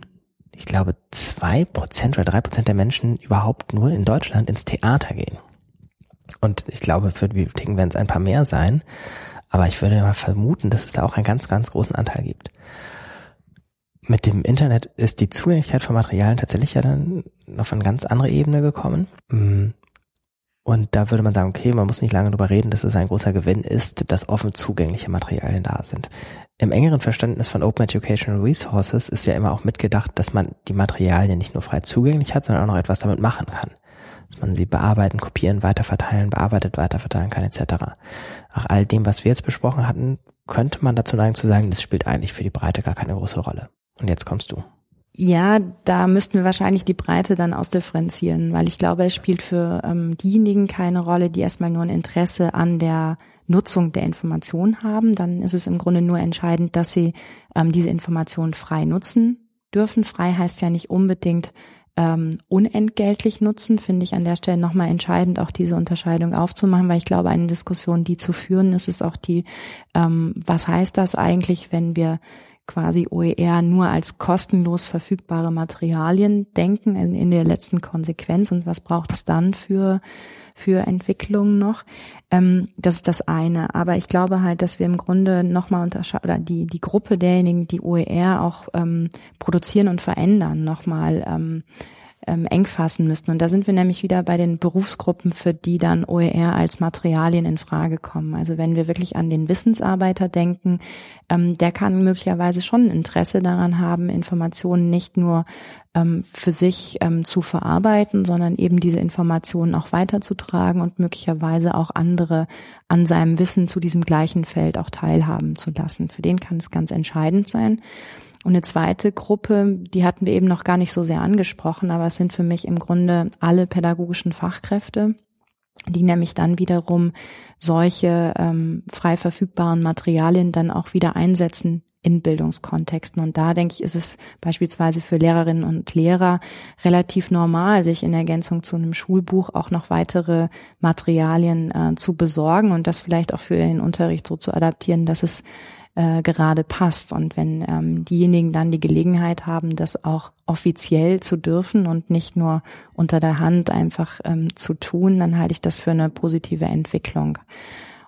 ich glaube, zwei Prozent oder drei Prozent der Menschen überhaupt nur in Deutschland ins Theater gehen. Und ich glaube, für die Bibliotheken werden es ein paar mehr sein. Aber ich würde mal vermuten, dass es da auch einen ganz, ganz großen Anteil gibt. Mit dem Internet ist die Zugänglichkeit von Materialien tatsächlich ja dann auf eine ganz andere Ebene gekommen. Und da würde man sagen, okay, man muss nicht lange darüber reden, dass es ein großer Gewinn ist, dass offen zugängliche Materialien da sind. Im engeren Verständnis von Open Educational Resources ist ja immer auch mitgedacht, dass man die Materialien nicht nur frei zugänglich hat, sondern auch noch etwas damit machen kann dass man sie bearbeiten, kopieren, weiterverteilen, bearbeitet, weiterverteilen kann, etc. Nach all dem, was wir jetzt besprochen hatten, könnte man dazu neigen zu sagen, das spielt eigentlich für die Breite gar keine große Rolle. Und jetzt kommst du. Ja, da müssten wir wahrscheinlich die Breite dann ausdifferenzieren, weil ich glaube, es spielt für ähm, diejenigen keine Rolle, die erstmal nur ein Interesse an der Nutzung der Information haben. Dann ist es im Grunde nur entscheidend, dass sie ähm, diese Information frei nutzen dürfen. Frei heißt ja nicht unbedingt ähm, unentgeltlich nutzen, finde ich an der Stelle nochmal entscheidend, auch diese Unterscheidung aufzumachen, weil ich glaube, eine Diskussion, die zu führen ist, ist auch die, ähm, was heißt das eigentlich, wenn wir quasi OER nur als kostenlos verfügbare Materialien denken in, in der letzten Konsequenz und was braucht es dann für für Entwicklungen noch. Ähm, das ist das eine. Aber ich glaube halt, dass wir im Grunde nochmal unterscheiden, oder die, die Gruppe derjenigen, die OER auch ähm, produzieren und verändern, nochmal ähm, ähm, eng fassen müssten. Und da sind wir nämlich wieder bei den Berufsgruppen, für die dann OER als Materialien in Frage kommen. Also wenn wir wirklich an den Wissensarbeiter denken, ähm, der kann möglicherweise schon Interesse daran haben, Informationen nicht nur ähm, für sich ähm, zu verarbeiten, sondern eben diese Informationen auch weiterzutragen und möglicherweise auch andere an seinem Wissen zu diesem gleichen Feld auch teilhaben zu lassen. Für den kann es ganz entscheidend sein. Und eine zweite Gruppe, die hatten wir eben noch gar nicht so sehr angesprochen, aber es sind für mich im Grunde alle pädagogischen Fachkräfte, die nämlich dann wiederum solche ähm, frei verfügbaren Materialien dann auch wieder einsetzen in Bildungskontexten. Und da denke ich, ist es beispielsweise für Lehrerinnen und Lehrer relativ normal, sich in Ergänzung zu einem Schulbuch auch noch weitere Materialien äh, zu besorgen und das vielleicht auch für den Unterricht so zu adaptieren, dass es äh, gerade passt. Und wenn ähm, diejenigen dann die Gelegenheit haben, das auch offiziell zu dürfen und nicht nur unter der Hand einfach ähm, zu tun, dann halte ich das für eine positive Entwicklung.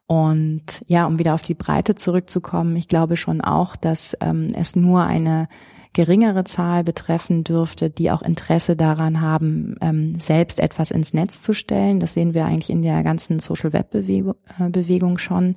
Und ja, um wieder auf die Breite zurückzukommen, ich glaube schon auch, dass ähm, es nur eine geringere Zahl betreffen dürfte, die auch Interesse daran haben, ähm, selbst etwas ins Netz zu stellen. Das sehen wir eigentlich in der ganzen Social Web äh, Bewegung schon.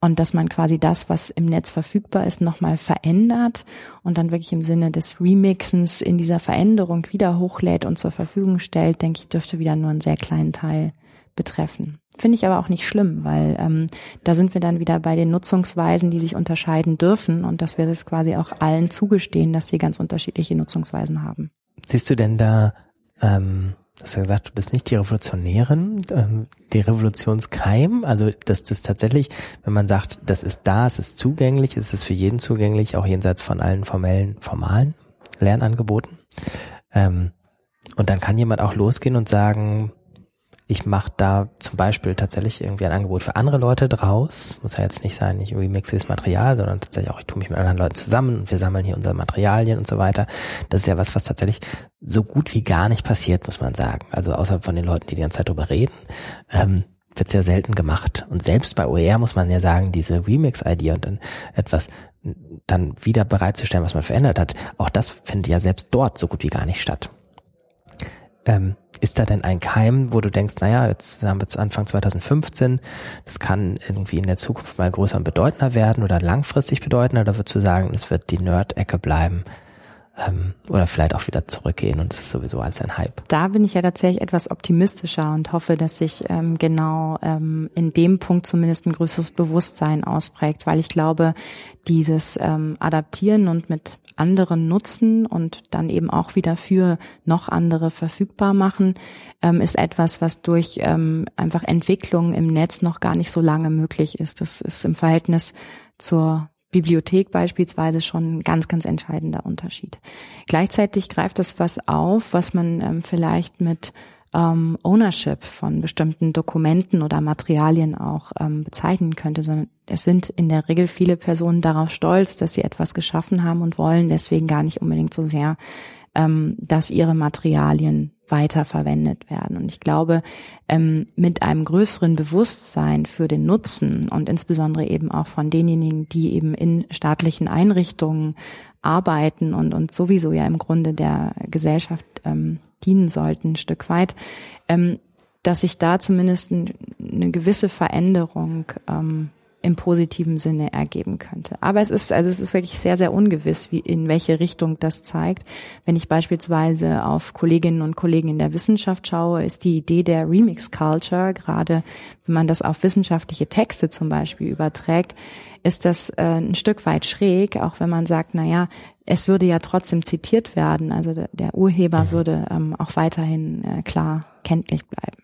Und dass man quasi das, was im Netz verfügbar ist, nochmal verändert und dann wirklich im Sinne des Remixens in dieser Veränderung wieder hochlädt und zur Verfügung stellt, denke ich, dürfte wieder nur einen sehr kleinen Teil betreffen. Finde ich aber auch nicht schlimm, weil ähm, da sind wir dann wieder bei den Nutzungsweisen, die sich unterscheiden dürfen und dass wir das quasi auch allen zugestehen, dass sie ganz unterschiedliche Nutzungsweisen haben. Siehst du denn da, ähm, du hast ja gesagt, du bist nicht die Revolutionärin, ähm, die Revolutionskeim, also dass das tatsächlich, wenn man sagt, das ist da, es ist zugänglich, es ist für jeden zugänglich, auch jenseits von allen formellen, formalen Lernangeboten. Ähm, und dann kann jemand auch losgehen und sagen, ich mache da zum Beispiel tatsächlich irgendwie ein Angebot für andere Leute draus. Muss ja jetzt nicht sein, ich remixe das Material, sondern tatsächlich auch, ich tue mich mit anderen Leuten zusammen und wir sammeln hier unsere Materialien und so weiter. Das ist ja was, was tatsächlich so gut wie gar nicht passiert, muss man sagen. Also außer von den Leuten, die die ganze Zeit drüber reden, ähm, wird sehr selten gemacht. Und selbst bei OER muss man ja sagen, diese Remix-Idee und dann etwas dann wieder bereitzustellen, was man verändert hat, auch das findet ja selbst dort so gut wie gar nicht statt. Ähm, ist da denn ein Keim, wo du denkst, naja, jetzt haben wir zu Anfang 2015, das kann irgendwie in der Zukunft mal größer und bedeutender werden oder langfristig bedeutender, oder würdest du sagen, es wird die Nerd-Ecke bleiben? Ähm, oder vielleicht auch wieder zurückgehen und es ist sowieso als ein Hype. Da bin ich ja tatsächlich etwas optimistischer und hoffe, dass sich ähm, genau ähm, in dem Punkt zumindest ein größeres Bewusstsein ausprägt, weil ich glaube, dieses ähm, Adaptieren und mit anderen nutzen und dann eben auch wieder für noch andere verfügbar machen, ähm, ist etwas, was durch ähm, einfach Entwicklung im Netz noch gar nicht so lange möglich ist. Das ist im Verhältnis zur Bibliothek beispielsweise schon ein ganz, ganz entscheidender Unterschied. Gleichzeitig greift das was auf, was man ähm, vielleicht mit ähm, Ownership von bestimmten Dokumenten oder Materialien auch ähm, bezeichnen könnte, sondern es sind in der Regel viele Personen darauf stolz, dass sie etwas geschaffen haben und wollen deswegen gar nicht unbedingt so sehr, ähm, dass ihre Materialien weiterverwendet werden. Und ich glaube, ähm, mit einem größeren Bewusstsein für den Nutzen und insbesondere eben auch von denjenigen, die eben in staatlichen Einrichtungen arbeiten und, und sowieso ja im Grunde der Gesellschaft ähm, dienen sollten, ein Stück weit, ähm, dass sich da zumindest eine gewisse Veränderung ähm, im positiven Sinne ergeben könnte. Aber es ist, also es ist wirklich sehr, sehr ungewiss, wie, in welche Richtung das zeigt. Wenn ich beispielsweise auf Kolleginnen und Kollegen in der Wissenschaft schaue, ist die Idee der Remix Culture, gerade wenn man das auf wissenschaftliche Texte zum Beispiel überträgt, ist das äh, ein Stück weit schräg, auch wenn man sagt, na ja, es würde ja trotzdem zitiert werden. Also der, der Urheber mhm. würde ähm, auch weiterhin äh, klar kenntlich bleiben.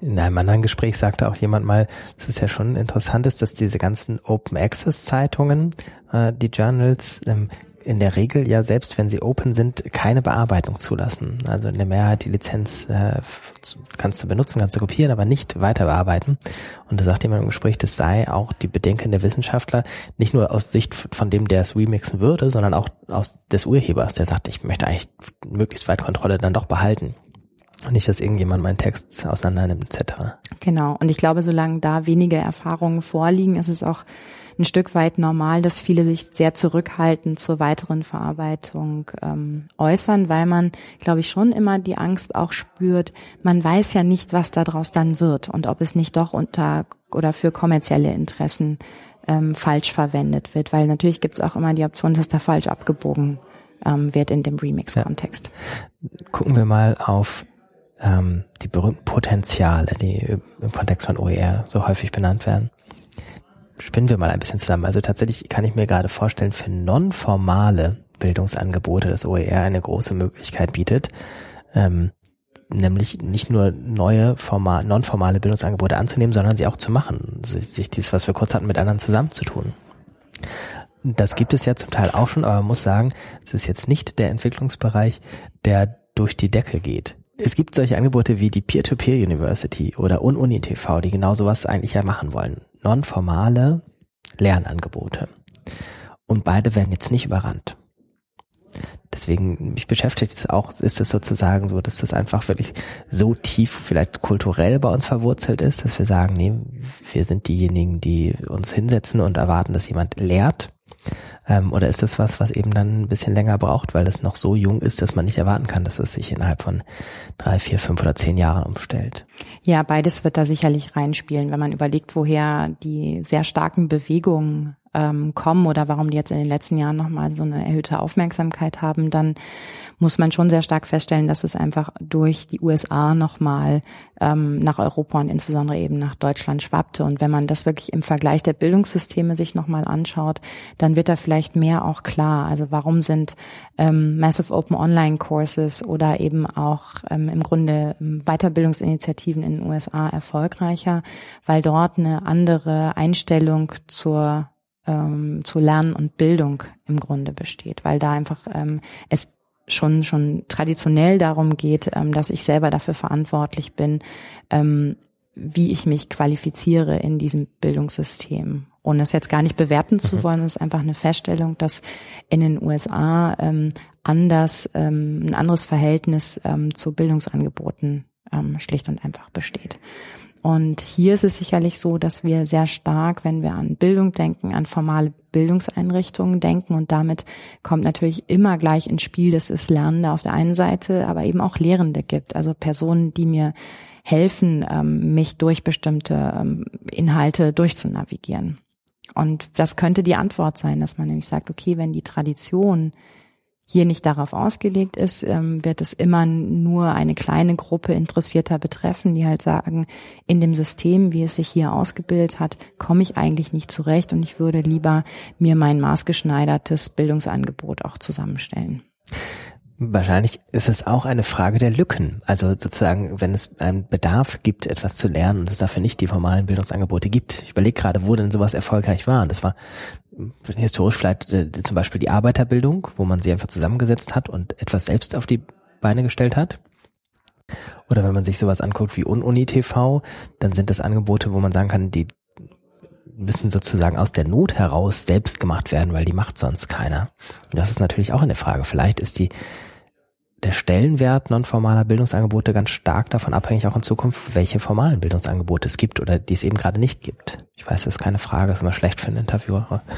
In einem anderen Gespräch sagte auch jemand mal, es ist ja schon interessant ist, dass diese ganzen Open Access Zeitungen, äh, die Journals, ähm, in der Regel ja selbst wenn sie open sind, keine Bearbeitung zulassen. Also in der Mehrheit die Lizenz äh, kannst du benutzen, kannst du kopieren, aber nicht weiter bearbeiten. Und da sagt jemand im Gespräch, das sei auch die Bedenken der Wissenschaftler, nicht nur aus Sicht von dem, der es remixen würde, sondern auch aus des Urhebers, der sagt, ich möchte eigentlich möglichst weit Kontrolle dann doch behalten. Und nicht, dass irgendjemand meinen Text auseinander nimmt, etc. Genau. Und ich glaube, solange da wenige Erfahrungen vorliegen, ist es auch ein Stück weit normal, dass viele sich sehr zurückhaltend zur weiteren Verarbeitung ähm, äußern, weil man, glaube ich, schon immer die Angst auch spürt, man weiß ja nicht, was daraus dann wird und ob es nicht doch unter oder für kommerzielle Interessen ähm, falsch verwendet wird, weil natürlich gibt es auch immer die Option, dass da falsch abgebogen ähm, wird in dem Remix-Kontext. Ja. Gucken wir mal auf ähm, die berühmten Potenziale, die im Kontext von OER so häufig benannt werden. Spinnen wir mal ein bisschen zusammen. Also tatsächlich kann ich mir gerade vorstellen, für nonformale Bildungsangebote das OER eine große Möglichkeit bietet, ähm, nämlich nicht nur neue formal, nonformale Bildungsangebote anzunehmen, sondern sie auch zu machen, sich dies, was wir kurz hatten, mit anderen zusammenzutun. Das gibt es ja zum Teil auch schon, aber man muss sagen, es ist jetzt nicht der Entwicklungsbereich, der durch die Decke geht. Es gibt solche Angebote wie die Peer-to-Peer -Peer University oder UnUni TV, die genau sowas eigentlich ja machen wollen. Nonformale Lernangebote. Und beide werden jetzt nicht überrannt. Deswegen, mich beschäftigt es auch, ist es sozusagen so, dass das einfach wirklich so tief vielleicht kulturell bei uns verwurzelt ist, dass wir sagen, nee, wir sind diejenigen, die uns hinsetzen und erwarten, dass jemand lehrt ähm, oder ist das was, was eben dann ein bisschen länger braucht, weil das noch so jung ist, dass man nicht erwarten kann, dass es sich innerhalb von drei, vier, fünf oder zehn Jahren umstellt? Ja, beides wird da sicherlich reinspielen, wenn man überlegt, woher die sehr starken Bewegungen ähm, kommen oder warum die jetzt in den letzten Jahren nochmal so eine erhöhte Aufmerksamkeit haben, dann muss man schon sehr stark feststellen, dass es einfach durch die USA nochmal ähm, nach Europa und insbesondere eben nach Deutschland schwappte. Und wenn man das wirklich im Vergleich der Bildungssysteme sich nochmal anschaut, dann wird da vielleicht mehr auch klar. Also warum sind ähm, Massive Open Online Courses oder eben auch ähm, im Grunde ähm, Weiterbildungsinitiativen in den USA erfolgreicher, weil dort eine andere Einstellung zur ähm, zu Lernen und Bildung im Grunde besteht, weil da einfach ähm, es schon schon traditionell darum geht, ähm, dass ich selber dafür verantwortlich bin, ähm, wie ich mich qualifiziere in diesem Bildungssystem. Ohne es jetzt gar nicht bewerten zu mhm. wollen, ist einfach eine Feststellung, dass in den USA ähm, anders ähm, ein anderes Verhältnis ähm, zu Bildungsangeboten ähm, schlicht und einfach besteht. Und hier ist es sicherlich so, dass wir sehr stark, wenn wir an Bildung denken, an formale Bildungseinrichtungen denken und damit kommt natürlich immer gleich ins Spiel, dass es Lernende auf der einen Seite, aber eben auch Lehrende gibt, also Personen, die mir helfen, ähm, mich durch bestimmte ähm, Inhalte durchzunavigieren. Und das könnte die Antwort sein, dass man nämlich sagt, okay, wenn die Tradition hier nicht darauf ausgelegt ist, ähm, wird es immer nur eine kleine Gruppe Interessierter betreffen, die halt sagen, in dem System, wie es sich hier ausgebildet hat, komme ich eigentlich nicht zurecht und ich würde lieber mir mein maßgeschneidertes Bildungsangebot auch zusammenstellen. Wahrscheinlich ist es auch eine Frage der Lücken. Also sozusagen, wenn es einen Bedarf gibt, etwas zu lernen und es dafür nicht die formalen Bildungsangebote gibt. Ich überlege gerade, wo denn sowas erfolgreich war. Das war historisch vielleicht äh, zum Beispiel die Arbeiterbildung, wo man sie einfach zusammengesetzt hat und etwas selbst auf die Beine gestellt hat. Oder wenn man sich sowas anguckt wie Ununi TV, dann sind das Angebote, wo man sagen kann, die müssen sozusagen aus der Not heraus selbst gemacht werden, weil die macht sonst keiner. Das ist natürlich auch eine Frage. Vielleicht ist die der Stellenwert nonformaler Bildungsangebote ganz stark davon abhängig, auch in Zukunft, welche formalen Bildungsangebote es gibt oder die es eben gerade nicht gibt. Ich weiß, das ist keine Frage, ist immer schlecht für einen Interviewer.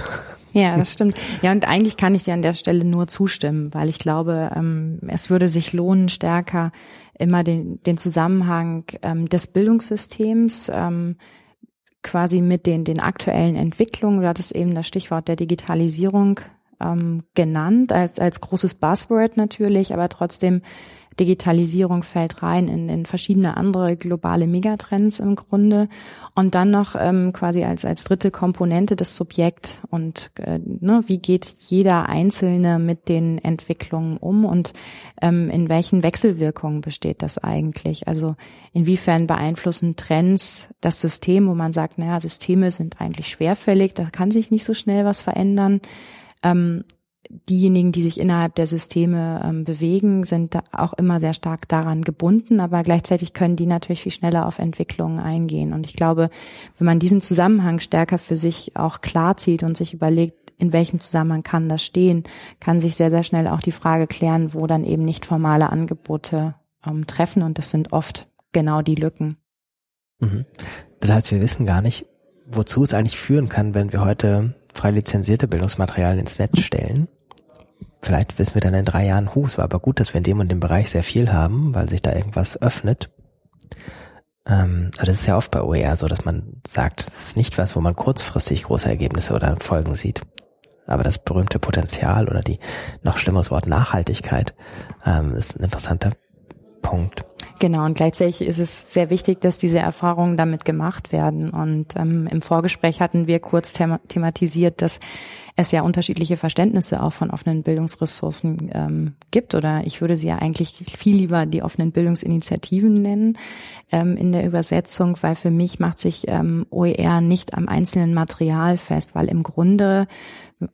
Ja, das stimmt. Ja, und eigentlich kann ich dir an der Stelle nur zustimmen, weil ich glaube, ähm, es würde sich lohnen, stärker immer den, den Zusammenhang ähm, des Bildungssystems ähm, quasi mit den, den aktuellen Entwicklungen, du hattest eben das Stichwort der Digitalisierung ähm, genannt, als, als großes Buzzword natürlich, aber trotzdem Digitalisierung fällt rein in, in verschiedene andere globale Megatrends im Grunde. Und dann noch ähm, quasi als, als dritte Komponente das Subjekt und äh, ne, wie geht jeder Einzelne mit den Entwicklungen um und ähm, in welchen Wechselwirkungen besteht das eigentlich? Also inwiefern beeinflussen Trends das System, wo man sagt, naja, Systeme sind eigentlich schwerfällig, da kann sich nicht so schnell was verändern ähm, diejenigen, die sich innerhalb der Systeme ähm, bewegen, sind auch immer sehr stark daran gebunden, aber gleichzeitig können die natürlich viel schneller auf Entwicklungen eingehen. Und ich glaube, wenn man diesen Zusammenhang stärker für sich auch klar zieht und sich überlegt, in welchem Zusammenhang kann das stehen, kann sich sehr, sehr schnell auch die Frage klären, wo dann eben nicht formale Angebote ähm, treffen. Und das sind oft genau die Lücken. Mhm. Das heißt, wir wissen gar nicht, wozu es eigentlich führen kann, wenn wir heute frei lizenzierte Bildungsmaterialien ins Netz stellen. Vielleicht wissen wir dann in drei Jahren, hu, es war aber gut, dass wir in dem und dem Bereich sehr viel haben, weil sich da irgendwas öffnet. Ähm, aber das ist ja oft bei OER so, dass man sagt, es ist nicht was, wo man kurzfristig große Ergebnisse oder Folgen sieht. Aber das berühmte Potenzial oder die noch schlimmeres Wort Nachhaltigkeit ähm, ist ein interessanter Punkt. Genau, und gleichzeitig ist es sehr wichtig, dass diese Erfahrungen damit gemacht werden. Und ähm, im Vorgespräch hatten wir kurz thema thematisiert, dass es ja unterschiedliche Verständnisse auch von offenen Bildungsressourcen ähm, gibt. Oder ich würde sie ja eigentlich viel lieber die offenen Bildungsinitiativen nennen ähm, in der Übersetzung, weil für mich macht sich ähm, OER nicht am einzelnen Material fest, weil im Grunde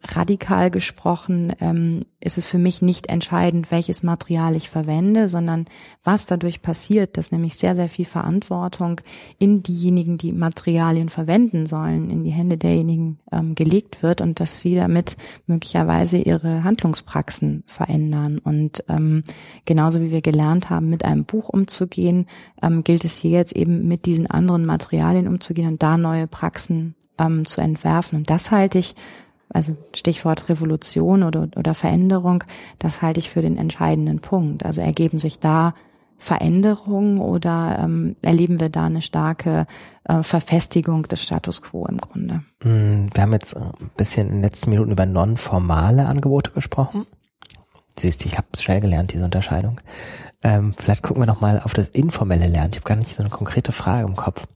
radikal gesprochen ähm, ist es für mich nicht entscheidend, welches Material ich verwende, sondern was dadurch passiert, dass nämlich sehr, sehr viel Verantwortung in diejenigen, die Materialien verwenden sollen, in die Hände derjenigen ähm, gelegt wird und dass sie damit möglicherweise ihre Handlungspraxen verändern. Und ähm, genauso wie wir gelernt haben, mit einem Buch umzugehen, ähm, gilt es hier jetzt eben mit diesen anderen Materialien umzugehen und da neue Praxen ähm, zu entwerfen. Und das halte ich also Stichwort Revolution oder, oder Veränderung, das halte ich für den entscheidenden Punkt. Also ergeben sich da Veränderungen oder ähm, erleben wir da eine starke äh, Verfestigung des Status quo im Grunde? Mm, wir haben jetzt ein bisschen in den letzten Minuten über nonformale Angebote gesprochen. Siehst du, ich habe schnell gelernt, diese Unterscheidung. Ähm, vielleicht gucken wir noch mal auf das informelle Lernen. Ich habe gar nicht so eine konkrete Frage im Kopf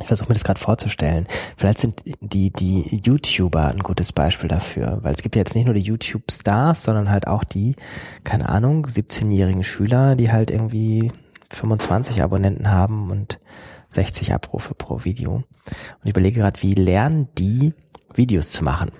ich versuche mir das gerade vorzustellen. Vielleicht sind die, die YouTuber ein gutes Beispiel dafür, weil es gibt ja jetzt nicht nur die YouTube-Stars, sondern halt auch die, keine Ahnung, 17-jährigen Schüler, die halt irgendwie 25 Abonnenten haben und 60 Abrufe pro Video. Und ich überlege gerade, wie lernen die, Videos zu machen?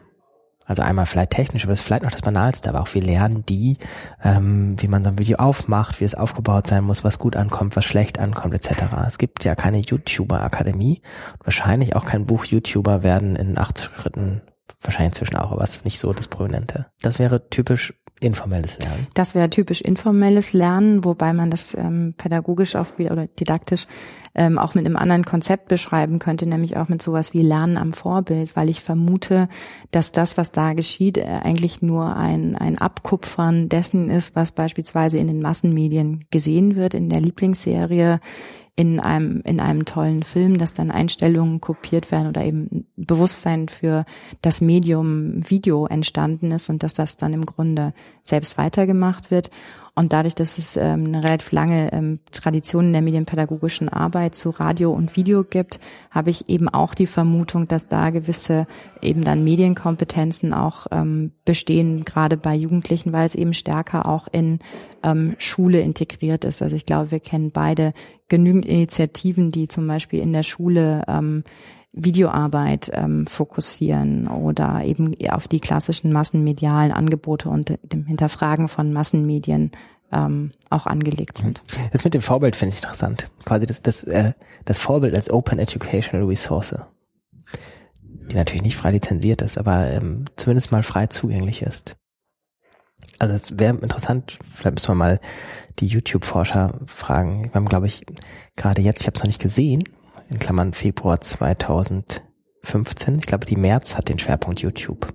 Also einmal vielleicht technisch, aber das ist vielleicht noch das Banalste, aber auch wie lernen die, ähm, wie man so ein Video aufmacht, wie es aufgebaut sein muss, was gut ankommt, was schlecht ankommt, etc. Es gibt ja keine YouTuber-Akademie, wahrscheinlich auch kein Buch YouTuber werden in acht Schritten, wahrscheinlich inzwischen auch, aber es ist nicht so das Prominente. Das wäre typisch informelles Lernen. Das wäre typisch informelles Lernen, wobei man das ähm, pädagogisch auch wieder oder didaktisch ähm, auch mit einem anderen Konzept beschreiben könnte, nämlich auch mit sowas wie Lernen am Vorbild, weil ich vermute, dass das, was da geschieht, äh, eigentlich nur ein, ein Abkupfern dessen ist, was beispielsweise in den Massenmedien gesehen wird, in der Lieblingsserie, in einem, in einem tollen Film, dass dann Einstellungen kopiert werden oder eben Bewusstsein für das Medium Video entstanden ist und dass das dann im Grunde selbst weitergemacht wird. Und dadurch, dass es ähm, eine relativ lange ähm, Tradition in der medienpädagogischen Arbeit zu Radio und Video gibt, habe ich eben auch die Vermutung, dass da gewisse eben dann Medienkompetenzen auch ähm, bestehen, gerade bei Jugendlichen, weil es eben stärker auch in ähm, Schule integriert ist. Also ich glaube, wir kennen beide genügend Initiativen, die zum Beispiel in der Schule ähm, Videoarbeit ähm, fokussieren oder eben auf die klassischen massenmedialen Angebote und dem Hinterfragen von Massenmedien ähm, auch angelegt sind. Das mit dem Vorbild finde ich interessant. Quasi das, das, äh, das Vorbild als Open Educational Resource. Die natürlich nicht frei lizenziert ist, aber ähm, zumindest mal frei zugänglich ist. Also es wäre interessant, vielleicht müssen wir mal die YouTube-Forscher fragen. Wir haben, glaube ich, gerade jetzt, ich habe es noch nicht gesehen, in Klammern Februar 2015. Ich glaube, die März hat den Schwerpunkt YouTube.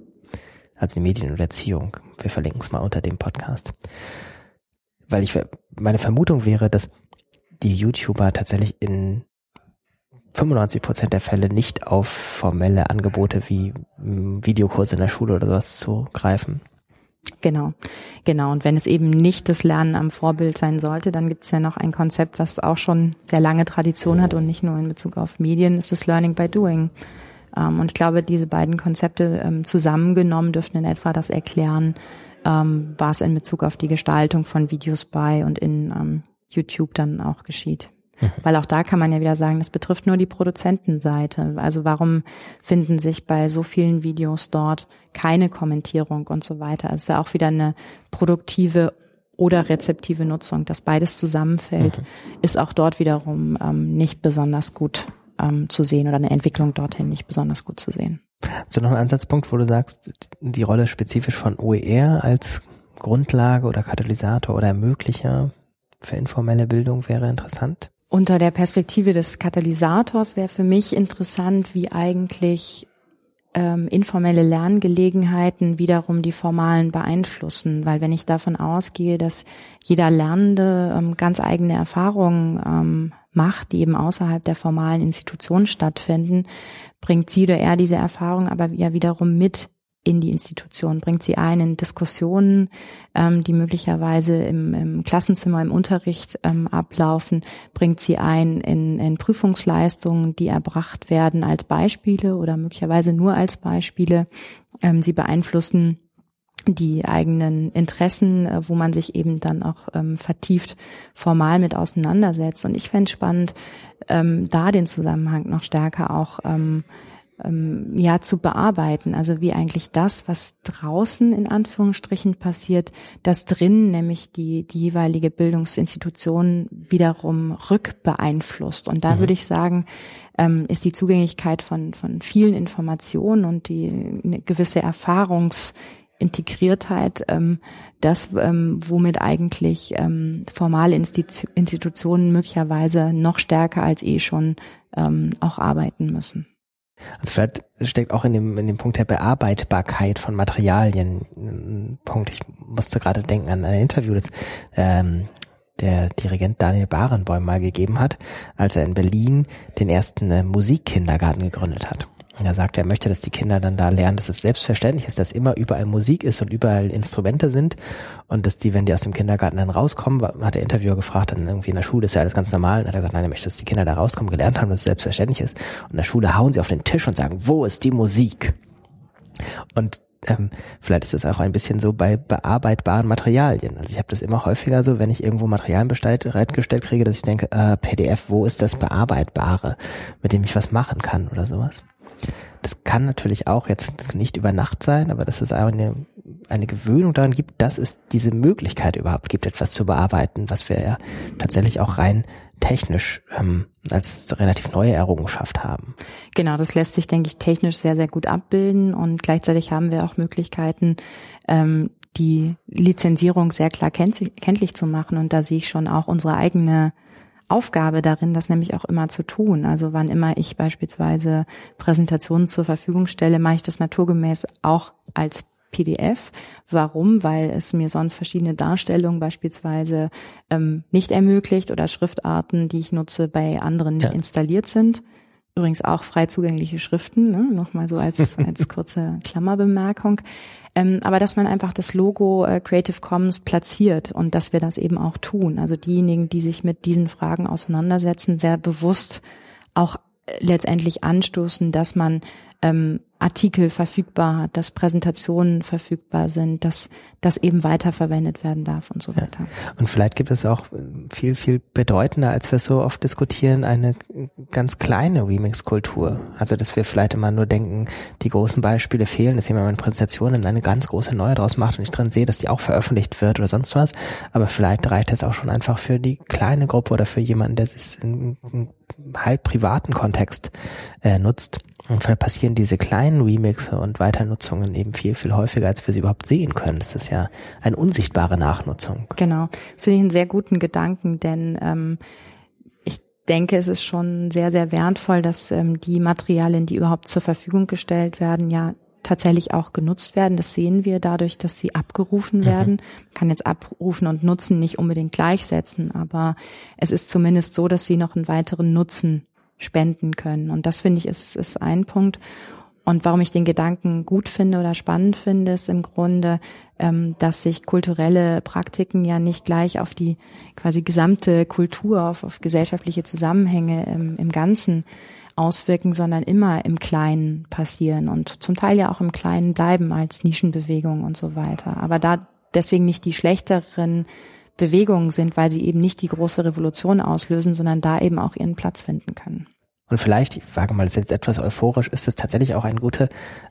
Also die Medien und Erziehung. Wir verlinken es mal unter dem Podcast. Weil ich, meine Vermutung wäre, dass die YouTuber tatsächlich in 95 Prozent der Fälle nicht auf formelle Angebote wie hm, Videokurse in der Schule oder sowas zugreifen, Genau, genau. Und wenn es eben nicht das Lernen am Vorbild sein sollte, dann gibt es ja noch ein Konzept, was auch schon sehr lange Tradition hat und nicht nur in Bezug auf Medien, ist das Learning by Doing. Ähm, und ich glaube, diese beiden Konzepte ähm, zusammengenommen dürften in etwa das erklären, ähm, was in Bezug auf die Gestaltung von Videos bei und in YouTube dann auch geschieht. Weil auch da kann man ja wieder sagen, das betrifft nur die Produzentenseite. Also warum finden sich bei so vielen Videos dort keine Kommentierung und so weiter? Es ist ja auch wieder eine produktive oder rezeptive Nutzung. Dass beides zusammenfällt, mhm. ist auch dort wiederum ähm, nicht besonders gut ähm, zu sehen oder eine Entwicklung dorthin nicht besonders gut zu sehen. Hast du noch einen Ansatzpunkt, wo du sagst, die Rolle spezifisch von OER als Grundlage oder Katalysator oder Ermöglicher für informelle Bildung wäre interessant? Unter der Perspektive des Katalysators wäre für mich interessant, wie eigentlich ähm, informelle Lerngelegenheiten wiederum die formalen beeinflussen, weil wenn ich davon ausgehe, dass jeder Lernende ähm, ganz eigene Erfahrungen ähm, macht, die eben außerhalb der formalen Institution stattfinden, bringt sie oder er diese Erfahrung aber ja wiederum mit in die Institution, bringt sie ein in Diskussionen, ähm, die möglicherweise im, im Klassenzimmer, im Unterricht ähm, ablaufen, bringt sie ein in, in Prüfungsleistungen, die erbracht werden als Beispiele oder möglicherweise nur als Beispiele. Ähm, sie beeinflussen die eigenen Interessen, äh, wo man sich eben dann auch ähm, vertieft formal mit auseinandersetzt. Und ich fände spannend, ähm, da den Zusammenhang noch stärker auch ähm, ähm, ja zu bearbeiten. Also wie eigentlich das, was draußen in Anführungsstrichen passiert, das drin, nämlich die, die jeweilige Bildungsinstitution wiederum rückbeeinflusst. Und da mhm. würde ich sagen, ähm, ist die Zugänglichkeit von, von vielen Informationen und die eine gewisse Erfahrungs Integriertheit, ähm, das, ähm, womit eigentlich ähm, formale Institu Institutionen möglicherweise noch stärker als eh schon ähm, auch arbeiten müssen. Also vielleicht steckt auch in dem, in dem Punkt der Bearbeitbarkeit von Materialien ein Punkt. Ich musste gerade denken an ein Interview, das ähm, der Dirigent Daniel Barenboim mal gegeben hat, als er in Berlin den ersten äh, Musikkindergarten gegründet hat. Er sagt, er möchte, dass die Kinder dann da lernen, dass es selbstverständlich ist, dass immer überall Musik ist und überall Instrumente sind und dass die, wenn die aus dem Kindergarten dann rauskommen, hat der Interviewer gefragt, dann irgendwie in der Schule ist ja alles ganz normal und hat er gesagt, nein, er möchte, dass die Kinder da rauskommen, gelernt haben, dass es selbstverständlich ist und in der Schule hauen sie auf den Tisch und sagen, wo ist die Musik? Und ähm, vielleicht ist es auch ein bisschen so bei bearbeitbaren Materialien. Also ich habe das immer häufiger so, wenn ich irgendwo Materialien bereitgestellt kriege, dass ich denke, äh, PDF, wo ist das Bearbeitbare, mit dem ich was machen kann oder sowas. Das kann natürlich auch jetzt nicht über Nacht sein, aber dass es eine, eine Gewöhnung daran gibt, dass es diese Möglichkeit überhaupt gibt, etwas zu bearbeiten, was wir ja tatsächlich auch rein technisch ähm, als relativ neue Errungenschaft haben. Genau, das lässt sich, denke ich, technisch sehr, sehr gut abbilden und gleichzeitig haben wir auch Möglichkeiten, ähm, die Lizenzierung sehr klar kenntlich zu machen. Und da sehe ich schon auch unsere eigene Aufgabe darin, das nämlich auch immer zu tun. Also wann immer ich beispielsweise Präsentationen zur Verfügung stelle, mache ich das naturgemäß auch als PDF. Warum? Weil es mir sonst verschiedene Darstellungen beispielsweise ähm, nicht ermöglicht oder Schriftarten, die ich nutze, bei anderen nicht ja. installiert sind. Übrigens auch frei zugängliche Schriften, ne? nochmal so als, als kurze Klammerbemerkung. Ähm, aber dass man einfach das Logo äh, Creative Commons platziert und dass wir das eben auch tun. Also diejenigen, die sich mit diesen Fragen auseinandersetzen, sehr bewusst auch äh, letztendlich anstoßen, dass man ähm, Artikel verfügbar hat, dass Präsentationen verfügbar sind, dass das eben weiterverwendet werden darf und so weiter. Ja. Und vielleicht gibt es auch viel, viel bedeutender, als wir so oft diskutieren, eine ganz kleine Remix-Kultur. Also, dass wir vielleicht immer nur denken, die großen Beispiele fehlen, dass jemand eine Präsentation in eine ganz große neue draus macht und ich drin sehe, dass die auch veröffentlicht wird oder sonst was. Aber vielleicht reicht es auch schon einfach für die kleine Gruppe oder für jemanden, der es in, in halb privaten Kontext äh, nutzt passieren diese kleinen Remixe und Weiternutzungen eben viel, viel häufiger, als wir sie überhaupt sehen können. Das ist ja eine unsichtbare Nachnutzung. Genau. Das finde ich einen sehr guten Gedanken, denn ähm, ich denke, es ist schon sehr, sehr wertvoll, dass ähm, die Materialien, die überhaupt zur Verfügung gestellt werden, ja tatsächlich auch genutzt werden. Das sehen wir dadurch, dass sie abgerufen mhm. werden. Man kann jetzt abrufen und nutzen nicht unbedingt gleichsetzen, aber es ist zumindest so, dass sie noch einen weiteren Nutzen spenden können. Und das finde ich ist, ist ein Punkt. Und warum ich den Gedanken gut finde oder spannend finde, ist im Grunde, ähm, dass sich kulturelle Praktiken ja nicht gleich auf die quasi gesamte Kultur, auf, auf gesellschaftliche Zusammenhänge im, im Ganzen auswirken, sondern immer im Kleinen passieren und zum Teil ja auch im Kleinen bleiben als Nischenbewegung und so weiter. Aber da deswegen nicht die schlechteren Bewegungen sind, weil sie eben nicht die große Revolution auslösen, sondern da eben auch ihren Platz finden können. Und vielleicht, ich wage mal, das ist jetzt etwas euphorisch, ist es tatsächlich auch eine gute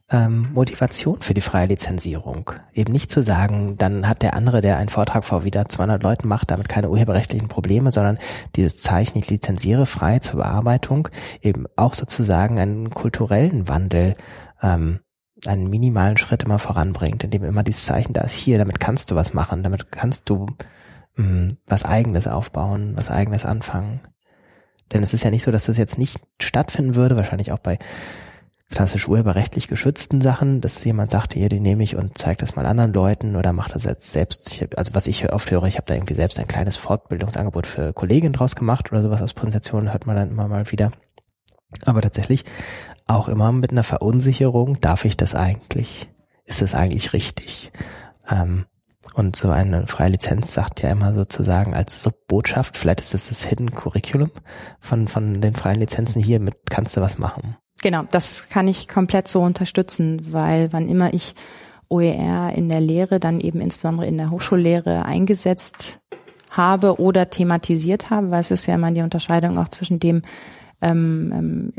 ähm, Motivation für die freie Lizenzierung. Eben nicht zu sagen, dann hat der andere, der einen Vortrag vor wieder 200 Leuten macht, damit keine urheberrechtlichen Probleme, sondern dieses Zeichen, ich lizenziere frei zur Bearbeitung, eben auch sozusagen einen kulturellen Wandel ähm, einen minimalen Schritt immer voranbringt, indem immer dieses Zeichen da ist hier, damit kannst du was machen, damit kannst du mm, was eigenes aufbauen, was eigenes anfangen. Denn es ist ja nicht so, dass das jetzt nicht stattfinden würde, wahrscheinlich auch bei klassisch urheberrechtlich geschützten Sachen, dass jemand sagt, hier, den nehme ich und zeigt das mal anderen Leuten oder macht das jetzt selbst. Also was ich oft höre, ich habe da irgendwie selbst ein kleines Fortbildungsangebot für Kolleginnen draus gemacht oder sowas aus Präsentationen, hört man dann immer mal wieder. Aber tatsächlich auch immer mit einer Verunsicherung, darf ich das eigentlich? Ist das eigentlich richtig? Ähm, und so eine freie Lizenz sagt ja immer sozusagen als Subbotschaft, vielleicht ist es das Hidden Curriculum von, von den freien Lizenzen hier, mit kannst du was machen. Genau, das kann ich komplett so unterstützen, weil wann immer ich OER in der Lehre, dann eben insbesondere in der Hochschullehre eingesetzt habe oder thematisiert habe, weil es ist ja immer die Unterscheidung auch zwischen dem, ähm, ähm,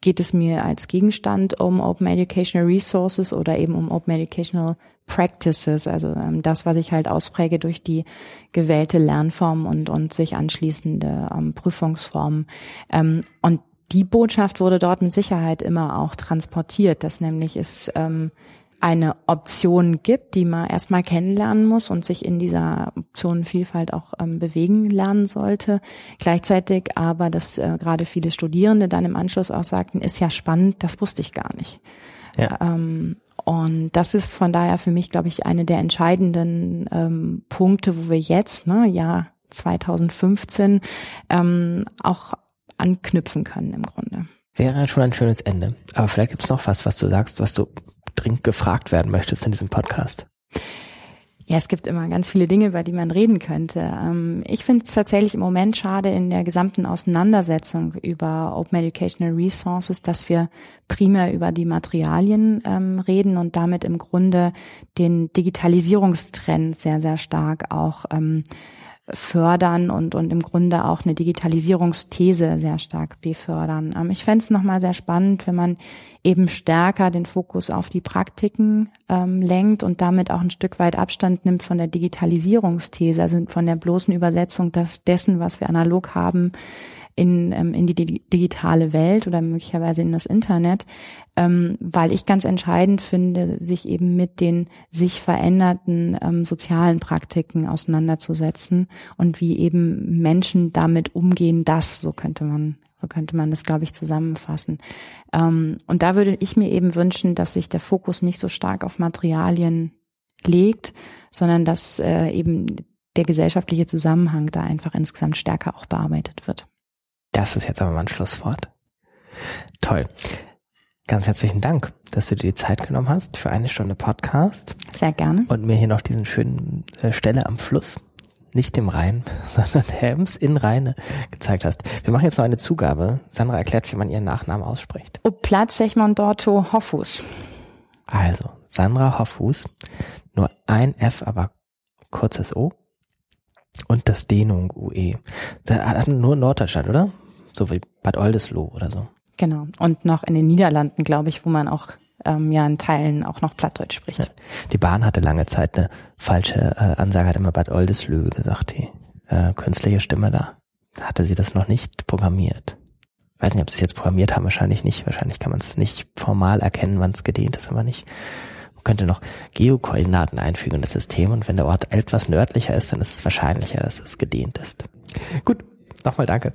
geht es mir als Gegenstand um Open Educational Resources oder eben um Open Educational Practices, also ähm, das, was ich halt auspräge durch die gewählte Lernform und, und sich anschließende ähm, Prüfungsformen. Ähm, und die Botschaft wurde dort mit Sicherheit immer auch transportiert, dass nämlich es ähm, eine Option gibt, die man erstmal kennenlernen muss und sich in dieser Optionenvielfalt auch ähm, bewegen lernen sollte. Gleichzeitig aber, dass äh, gerade viele Studierende dann im Anschluss auch sagten, ist ja spannend, das wusste ich gar nicht. Ja. Ähm, und das ist von daher für mich, glaube ich, eine der entscheidenden ähm, Punkte, wo wir jetzt, ne, Jahr 2015, ähm, auch anknüpfen können im Grunde. Wäre schon ein schönes Ende. Aber vielleicht gibt's noch was, was du sagst, was du dringend gefragt werden möchtest in diesem Podcast. Ja, es gibt immer ganz viele Dinge, über die man reden könnte. Ähm, ich finde es tatsächlich im Moment schade in der gesamten Auseinandersetzung über Open Educational Resources, dass wir primär über die Materialien ähm, reden und damit im Grunde den Digitalisierungstrend sehr, sehr stark auch ähm, fördern und, und im Grunde auch eine Digitalisierungsthese sehr stark befördern. Ähm, ich fände es nochmal sehr spannend, wenn man eben stärker den Fokus auf die Praktiken ähm, lenkt und damit auch ein Stück weit Abstand nimmt von der Digitalisierungsthese, also von der bloßen Übersetzung des, dessen, was wir analog haben, in, ähm, in die digitale Welt oder möglicherweise in das Internet, ähm, weil ich ganz entscheidend finde, sich eben mit den sich veränderten ähm, sozialen Praktiken auseinanderzusetzen und wie eben Menschen damit umgehen, das, so könnte man so könnte man das, glaube ich, zusammenfassen. Ähm, und da würde ich mir eben wünschen, dass sich der Fokus nicht so stark auf Materialien legt, sondern dass äh, eben der gesellschaftliche Zusammenhang da einfach insgesamt stärker auch bearbeitet wird. Das ist jetzt aber mal ein Schlusswort. Toll. Ganz herzlichen Dank, dass du dir die Zeit genommen hast für eine Stunde Podcast. Sehr gerne. Und mir hier noch diesen schönen äh, Stelle am Fluss, nicht dem Rhein, sondern Hems in Rheine gezeigt hast. Wir machen jetzt noch eine Zugabe. Sandra erklärt, wie man ihren Nachnamen ausspricht. O Hoffus. Also, Sandra Hoffus, nur ein F, aber kurzes O und das Dehnung UE. Da hat nur Norddeutschland, oder? So wie Bad Oldesloe oder so. Genau. Und noch in den Niederlanden, glaube ich, wo man auch ähm, ja in Teilen auch noch Plattdeutsch spricht. Ja. Die Bahn hatte lange Zeit eine falsche äh, Ansage, hat immer Bad Oldesloe gesagt, die äh, künstliche Stimme da. Hatte sie das noch nicht programmiert. Ich weiß nicht, ob sie es jetzt programmiert haben, wahrscheinlich nicht. Wahrscheinlich kann man es nicht formal erkennen, wann es gedehnt ist, aber nicht könnte noch Geokoordinaten einfügen in das System und wenn der Ort etwas nördlicher ist, dann ist es wahrscheinlicher, dass es gedehnt ist. Gut, nochmal danke.